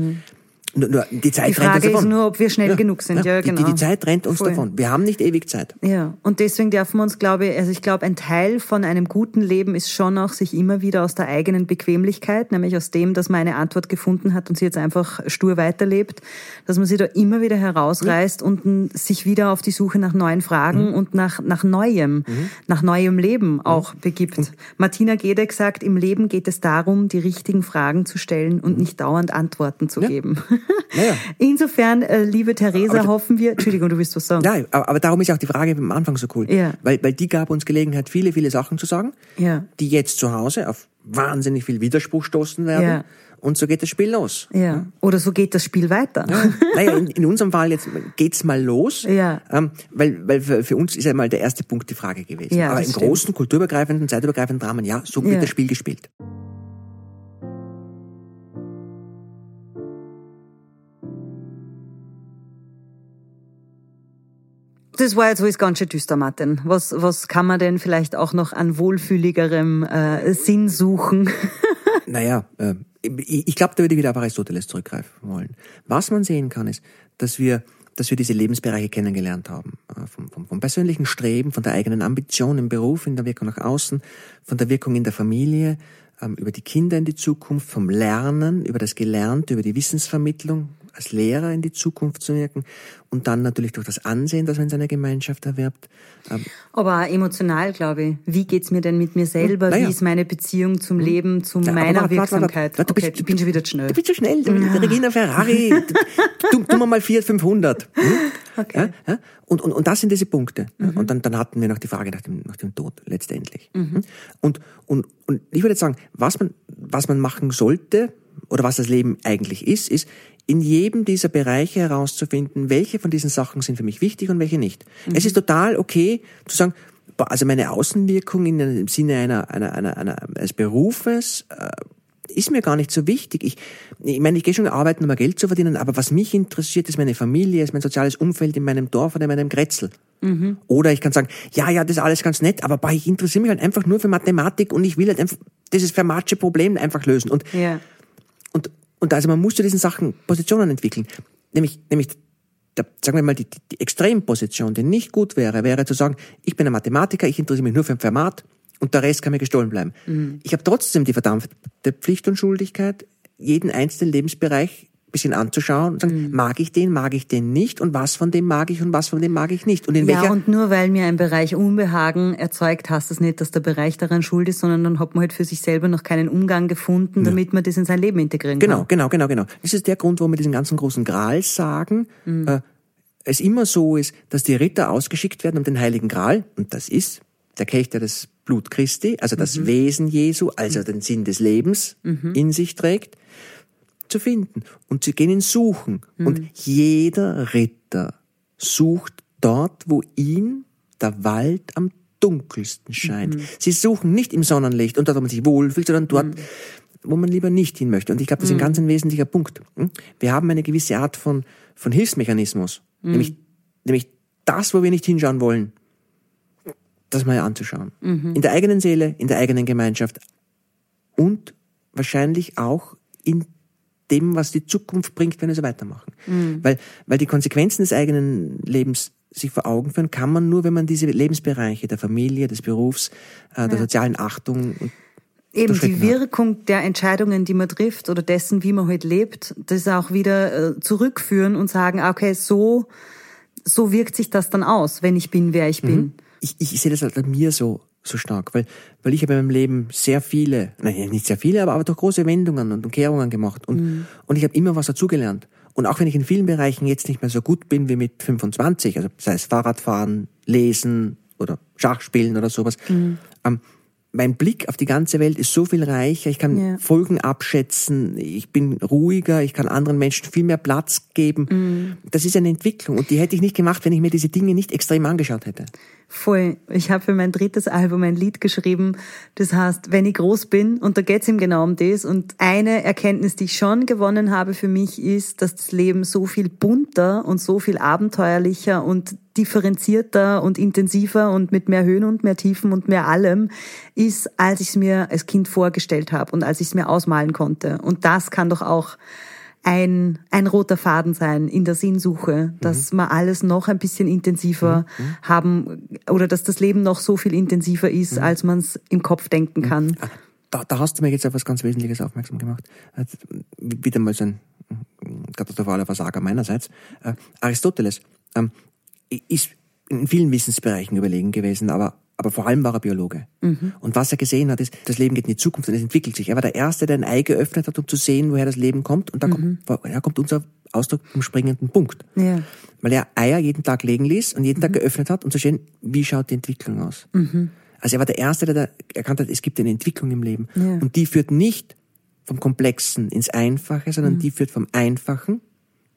nur, nur die Zeit Mhm. Die rennt Frage uns davon. ist nur, ob wir schnell genug sind. Ja, die, genau. die, die Zeit rennt uns Voll. davon. Wir haben nicht ewig Zeit. Ja, und deswegen dürfen wir uns, glaube ich, also ich glaube, ein Teil von einem guten Leben ist schon auch, sich immer wieder aus der eigenen Bequemlichkeit, nämlich aus dem, dass man eine Antwort gefunden hat und sie jetzt einfach stur weiterlebt, dass man sie da immer wieder herausreißt und n- sich wieder auf die Suche nach neuen Fragen und nach, nach Neuem, nach neuem Leben auch begibt. Martina Gedeck sagt, im Leben geht es darum, die richtigen Fragen zu stellen und nicht dauernd Antworten zu Ja. geben. Naja. Insofern, äh, liebe Theresa, hoffen wir, Entschuldigung, du willst was sagen. Ja, aber, aber darum ist auch die Frage am Anfang so cool. Ja. Weil, weil die gab uns Gelegenheit, viele, viele Sachen zu sagen, Ja. die jetzt zu Hause auf wahnsinnig viel Widerspruch stoßen werden. Ja. Und so geht das Spiel los. Ja. Oder so geht das Spiel weiter. naja, in, in unserem Fall jetzt geht's mal los, Ja. ähm, weil, weil für, für uns ist ja mal der erste Punkt die Frage gewesen. Ja, Aber im stimmt. großen, kulturübergreifenden, zeitübergreifenden Dramen, ja, so Ja. wird das Spiel gespielt. Das war jetzt alles ganz schön düster, Martin. Was, was kann man denn vielleicht auch noch an wohlfühligerem äh, Sinn suchen? Naja, äh, ich, ich glaube, da würde ich wieder auf Aristoteles zurückgreifen wollen. Was man sehen kann, ist, dass wir, dass wir diese Lebensbereiche kennengelernt haben. Äh, vom, vom, vom persönlichen Streben, von der eigenen Ambition im Beruf, in der Wirkung nach außen, von der Wirkung in der Familie, ähm, über die Kinder in die Zukunft, vom Lernen, über das Gelernte, über die Wissensvermittlung, als Lehrer in die Zukunft zu wirken und dann natürlich durch das Ansehen, das man in seiner Gemeinschaft erwirbt. Ähm, Aber auch emotional, glaube ich. Wie geht's mir denn mit mir selber? Naja. Wie ist meine Beziehung zum Leben, zu Ja, meiner warte, warte, warte, Wirksamkeit? warte, du okay, bist- ich bin schon wieder zu schnell. Du bist zu schnell. Du, der Regina Ferrari. du, tu mal Fiat 500. Hm? Okay. Mhm. Ja, ja? Und, und, und das sind diese Punkte. Und dann, dann hatten wir noch die Frage nach dem, nach dem Tod, letztendlich. Mhm. Und, und, und ich würde jetzt sagen, was man, was man machen sollte, oder was das Leben eigentlich ist, ist, in jedem dieser Bereiche herauszufinden, welche von diesen Sachen sind für mich wichtig und welche nicht. Mhm. Es ist total okay zu sagen, also meine Außenwirkung in dem Sinne einer, einer, einer, einer eines Berufes äh, ist mir gar nicht so wichtig. Ich, ich meine, ich gehe schon arbeiten, um Geld zu verdienen, aber was mich interessiert, ist meine Familie, ist mein soziales Umfeld in meinem Dorf oder in meinem Grätzl. Mhm. Oder ich kann sagen, ja, ja, das ist alles ganz nett, aber ich interessiere mich halt einfach nur für Mathematik und ich will halt einfach dieses Fermatsche Problem einfach lösen. Und, Ja. Und, und also man muss zu diesen Sachen Positionen entwickeln. Nämlich, nämlich der, sagen wir mal, die, die, Extremposition, die nicht gut wäre, wäre zu sagen, ich bin ein Mathematiker, ich interessiere mich nur für ein Fermat und der Rest kann mir gestohlen bleiben. Ich habe trotzdem die verdammte Pflicht und Schuldigkeit, jeden einzelnen Lebensbereich bisschen anzuschauen und sagen, mag ich den, mag ich den nicht und was von dem mag ich und was von dem mag ich nicht. Und in Ja, welcher und nur weil mir ein Bereich Unbehagen erzeugt, heißt das nicht, dass der Bereich daran schuld ist, sondern dann hat man halt für sich selber noch keinen Umgang gefunden, damit man das in sein Leben integrieren Genau, kann. genau, genau, genau. Das ist der Grund, warum wir diesen ganzen großen Gral sagen, äh, es immer so ist, dass die Ritter ausgeschickt werden um den Heiligen Gral, und das ist der Kelch, der das Blut Christi, also das Wesen Jesu, also den Sinn des Lebens in sich trägt, zu finden. Und sie gehen ihn suchen. Und jeder Ritter sucht dort, wo ihn der Wald am dunkelsten scheint. Sie suchen nicht im Sonnenlicht und dort, wo man sich wohlfühlt, sondern dort, wo man lieber nicht hin möchte. Und ich glaube, das ist ein ganz ein wesentlicher Punkt. Hm? Wir haben eine gewisse Art von, von Hilfsmechanismus, nämlich, nämlich das, wo wir nicht hinschauen wollen, das mal anzuschauen. In der eigenen Seele, in der eigenen Gemeinschaft und wahrscheinlich auch in dem, was die Zukunft bringt, wenn wir so weitermachen. Weil, weil die Konsequenzen des eigenen Lebens sich vor Augen führen, kann man nur, wenn man diese Lebensbereiche der Familie, des Berufs, äh, der sozialen Achtung und Eben die. Wirkung der Entscheidungen, die man trifft oder dessen, wie man heute lebt, das auch wieder äh, zurückführen und sagen, ah, okay, so, so wirkt sich das dann aus, wenn ich bin, wer ich bin. ich, ich sehe das halt an mir so, so stark, weil, weil ich habe in meinem Leben sehr viele, nein, nicht sehr viele, aber, aber doch große Wendungen und Umkehrungen gemacht und, und ich habe immer was dazugelernt. Und auch wenn ich in vielen Bereichen jetzt nicht mehr so gut bin wie mit 25, also sei es Fahrradfahren, Lesen oder Schachspielen oder sowas, ähm, mein Blick auf die ganze Welt ist so viel reicher, ich kann Ja. Folgen abschätzen, ich bin ruhiger, ich kann anderen Menschen viel mehr Platz geben. Das ist eine Entwicklung und die hätte ich nicht gemacht, wenn ich mir diese Dinge nicht extrem angeschaut hätte. Voll. Ich habe für mein drittes Album ein Lied geschrieben, das heißt, wenn ich groß bin, und da geht's ihm genau um das. Und eine Erkenntnis, die ich schon gewonnen habe für mich, ist, dass das Leben so viel bunter und so viel abenteuerlicher und differenzierter und intensiver und mit mehr Höhen und mehr Tiefen und mehr allem ist, als ich es mir als Kind vorgestellt habe und als ich es mir ausmalen konnte. Und das kann doch auch ein, ein roter Faden sein in der Sinnsuche, dass wir alles noch ein bisschen intensiver haben oder dass das Leben noch so viel intensiver ist, als man es im Kopf denken kann. Da, da hast du mir jetzt auf was ganz Wesentliches aufmerksam gemacht. Äh, Wieder mal so ein mm, katastrophaler Versager meinerseits. Äh, Aristoteles ähm, ist in vielen Wissensbereichen überlegen gewesen, aber, aber vor allem war er Biologe. Und was er gesehen hat, ist, das Leben geht in die Zukunft und es entwickelt sich. Er war der Erste, der ein Ei geöffnet hat, um zu sehen, woher das Leben kommt. Und da kommt, da kommt unser Ausdruck vom springenden Punkt. Ja. Weil er Eier jeden Tag legen ließ und jeden Tag geöffnet hat, um zu sehen, wie schaut die Entwicklung aus. Also er war der Erste, der da erkannt hat, es gibt eine Entwicklung im Leben. Ja. Und die führt nicht vom Komplexen ins Einfache, sondern die führt vom Einfachen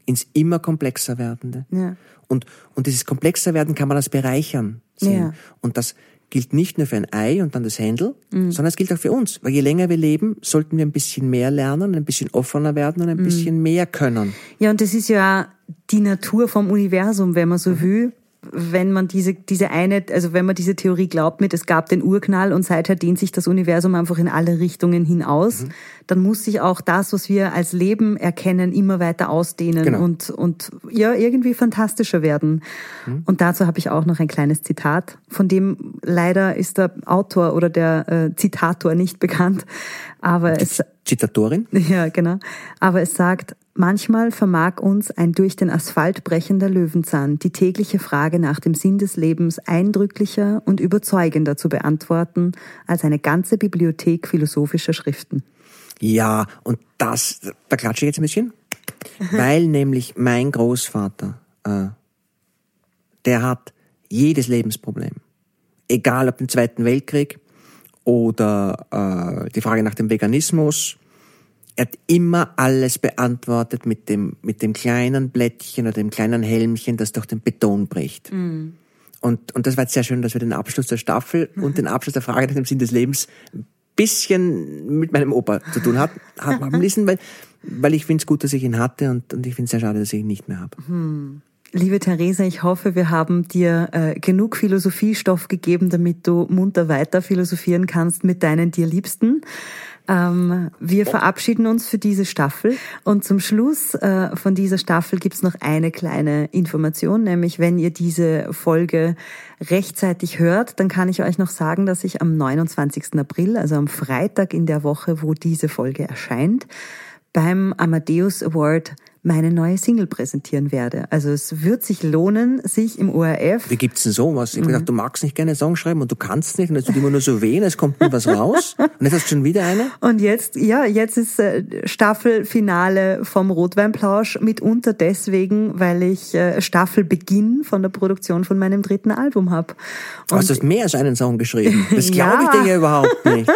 ins immer komplexer werdende. Ja. Und, und dieses komplexer werden kann man als bereichern sehen. Ja. Und das gilt nicht nur für ein Ei und dann das Händel, sondern es gilt auch für uns. Weil je länger wir leben, sollten wir ein bisschen mehr lernen, ein bisschen offener werden und ein bisschen mehr können. Ja, und das ist ja die Natur vom Universum, wenn man so will. Wenn man diese, diese eine, also wenn man diese Theorie glaubt mit, es gab den Urknall und seither dehnt sich das Universum einfach in alle Richtungen hinaus, dann muss sich auch das, was wir als Leben erkennen, immer weiter ausdehnen Genau. und, und ja, irgendwie fantastischer werden. Und dazu habe ich auch noch ein kleines Zitat, von dem leider ist der Autor oder der äh, Zitator nicht bekannt, aber es, Zitatorin? ja, genau. Aber es sagt, manchmal vermag uns ein durch den Asphalt brechender Löwenzahn die tägliche Frage nach dem Sinn des Lebens eindrücklicher und überzeugender zu beantworten als eine ganze Bibliothek philosophischer Schriften. Ja, und das, da klatsche ich jetzt ein bisschen, weil nämlich mein Großvater, äh, der hat jedes Lebensproblem, egal ob im Zweiten Weltkrieg oder äh, die Frage nach dem Veganismus, er hat immer alles beantwortet mit dem, mit dem kleinen Blättchen oder dem kleinen Helmchen, das durch den Beton bricht. Und Und, und das war jetzt sehr schön, dass wir den Abschluss der Staffel und den Abschluss der Frage nach dem Sinn des Lebens ein bisschen mit meinem Opa zu tun hat, haben müssen, weil, weil ich finde es gut, dass ich ihn hatte und, und ich finde es sehr schade, dass ich ihn nicht mehr habe. Hm. Liebe Theresa, ich hoffe, wir haben dir äh, genug Philosophiestoff gegeben, damit du munter weiter philosophieren kannst mit deinen dir Liebsten. Ähm, wir verabschieden uns für diese Staffel und zum Schluss äh, von dieser Staffel gibt's noch eine kleine Information, nämlich wenn ihr diese Folge rechtzeitig hört, dann kann ich euch noch sagen, dass ich am 29. April, also am Freitag in der Woche, wo diese Folge erscheint, beim Amadeus Award meine neue Single präsentieren werde. Also es wird sich lohnen, sich im ORF. Wie gibt's denn sowas? Ich habe mhm. gedacht, du magst nicht gerne Song schreiben und du kannst nicht und es tut immer nur so wehen, es kommt nie was raus. Und jetzt hast du schon wieder eine? Und jetzt, ja, jetzt ist äh, Staffelfinale vom Rotweinplausch mitunter deswegen, weil ich äh, Staffelbeginn von der Produktion von meinem dritten Album habe. Du hast mehr als einen Song geschrieben. Das glaube ja. ich dir ja überhaupt nicht.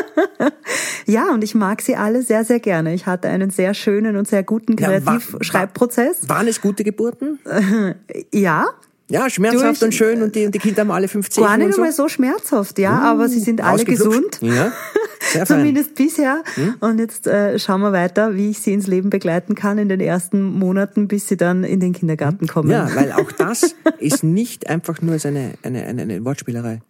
ja, und ich mag sie alle sehr, sehr gerne. Ich hatte einen sehr schönen und sehr guten Kreativ ja, Schreibprozess. Waren es gute Geburten? ja, ja, schmerzhaft und schön und die, und die Kinder haben alle 50 Gar nicht einmal so. so schmerzhaft, ja, mmh, aber sie sind alle gesund. Ja, Zumindest bisher. Hm? Und jetzt äh, schauen wir weiter, wie ich sie ins Leben begleiten kann in den ersten Monaten, bis sie dann in den Kindergarten kommen. Ja, weil auch das ist nicht einfach nur eine, eine, eine, eine Wortspielerei.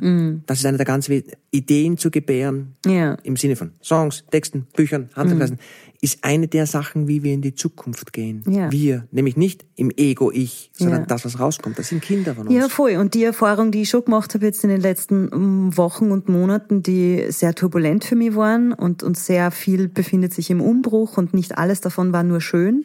Mm. Das ist eine der ganz Ideen zu gebären ja. im Sinne von Songs, Texten, Büchern, mm. Ist eine der Sachen, wie wir in die Zukunft gehen. Ja. Wir, nämlich nicht im Ego-Ich, sondern ja. das, was rauskommt. Das sind Kinder von uns. Ja, voll. Und die Erfahrung, die ich schon gemacht habe jetzt in den letzten mm, Wochen und Monaten, die sehr turbulent für mich waren und, und sehr viel befindet sich im Umbruch und nicht alles davon war nur schön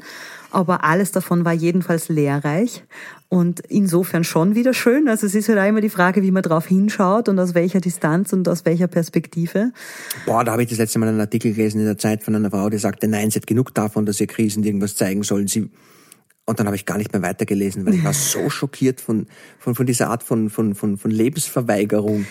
aber alles davon war jedenfalls lehrreich und insofern schon wieder schön. Also es ist halt auch immer die Frage, wie man drauf hinschaut und aus welcher Distanz und aus welcher Perspektive. Boah, da habe ich das letzte Mal einen Artikel gelesen in der Zeit von einer Frau, die sagte, nein, sie hat genug davon, dass ihr Krisen irgendwas zeigen sollen. Sie und dann habe ich gar nicht mehr weitergelesen, weil ich war so schockiert von, von, von dieser Art von, von, von, von Lebensverweigerung.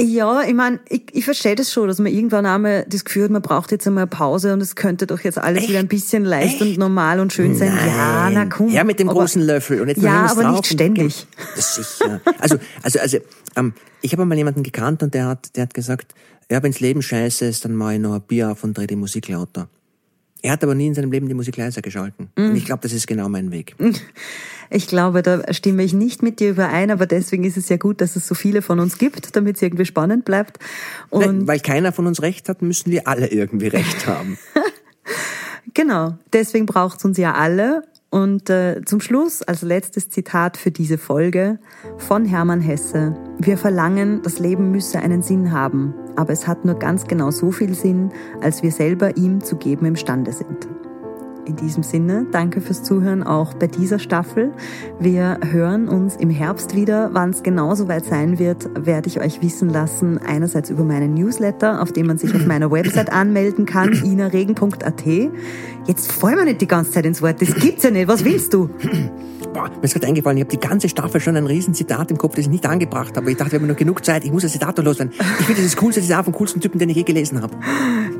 Ja, ich meine, ich, ich verstehe das schon, dass man irgendwann einmal das Gefühl hat, man braucht jetzt einmal eine Pause und es könnte doch jetzt alles Echt? wieder ein bisschen leicht Echt? und normal und schön sein. Nein. Ja, na komm. Ja, mit dem aber, großen Löffel. Und jetzt ja, aber nicht ständig. Das ist sicher. Also, also, also, ähm, ich habe mal jemanden gekannt und der hat, der hat gesagt, ja, wenn's Leben scheiße ist, dann mache ich noch ein Bier auf und drehe die Musik lauter. Er hat aber nie in seinem Leben die Musik leiser geschalten. Mm. Und ich glaube, das ist genau mein Weg. Ich glaube, da stimme ich nicht mit dir überein, aber deswegen ist es ja gut, dass es so viele von uns gibt, damit es irgendwie spannend bleibt. Und Nein, weil keiner von uns recht hat, müssen wir alle irgendwie recht haben. genau, deswegen braucht es uns ja alle. Und äh, zum Schluss als letztes Zitat für diese Folge von Hermann Hesse. Wir verlangen, das Leben müsse einen Sinn haben, aber es hat nur ganz genau so viel Sinn, als wir selber ihm zu geben imstande sind. In diesem Sinne, danke fürs Zuhören auch bei dieser Staffel. Wir hören uns im Herbst wieder. Wann es genau so weit sein wird, werde ich euch wissen lassen. Einerseits über meinen Newsletter, auf dem man sich auf meiner Website anmelden kann, inaregen.at. Jetzt fallen wir nicht die ganze Zeit ins Wort. Das gibt's ja nicht. Was willst du? Boah, mir ist gerade eingefallen, ich habe die ganze Staffel schon ein riesen Zitat im Kopf, das ich nicht angebracht habe. Ich dachte, wir haben noch genug Zeit, ich muss das Zitat loswerden. Ich finde, das ist das coolste Zitat vom coolsten Typen, den ich je gelesen habe.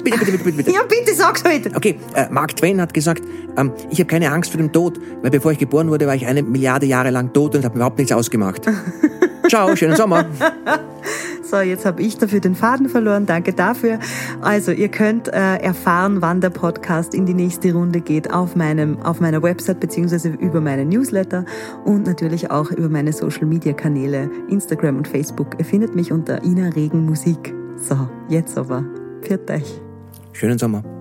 Bitte, bitte, bitte, bitte, bitte. Ja, bitte, sag's heute. Okay, äh, Mark Twain hat gesagt, ähm, ich habe keine Angst vor dem Tod, weil bevor ich geboren wurde, war ich eine Milliarde Jahre lang tot und habe überhaupt nichts ausgemacht. Ciao, schönen Sommer. So, jetzt habe ich dafür den Faden verloren. Danke dafür. Also, ihr könnt äh, erfahren, wann der Podcast in die nächste Runde geht auf meinem auf meiner Website beziehungsweise über meinen Newsletter und natürlich auch über meine Social Media Kanäle Instagram und Facebook. Ihr findet mich unter Ina Regen Musik. So, jetzt aber. Pfiat euch. Schönen Sommer.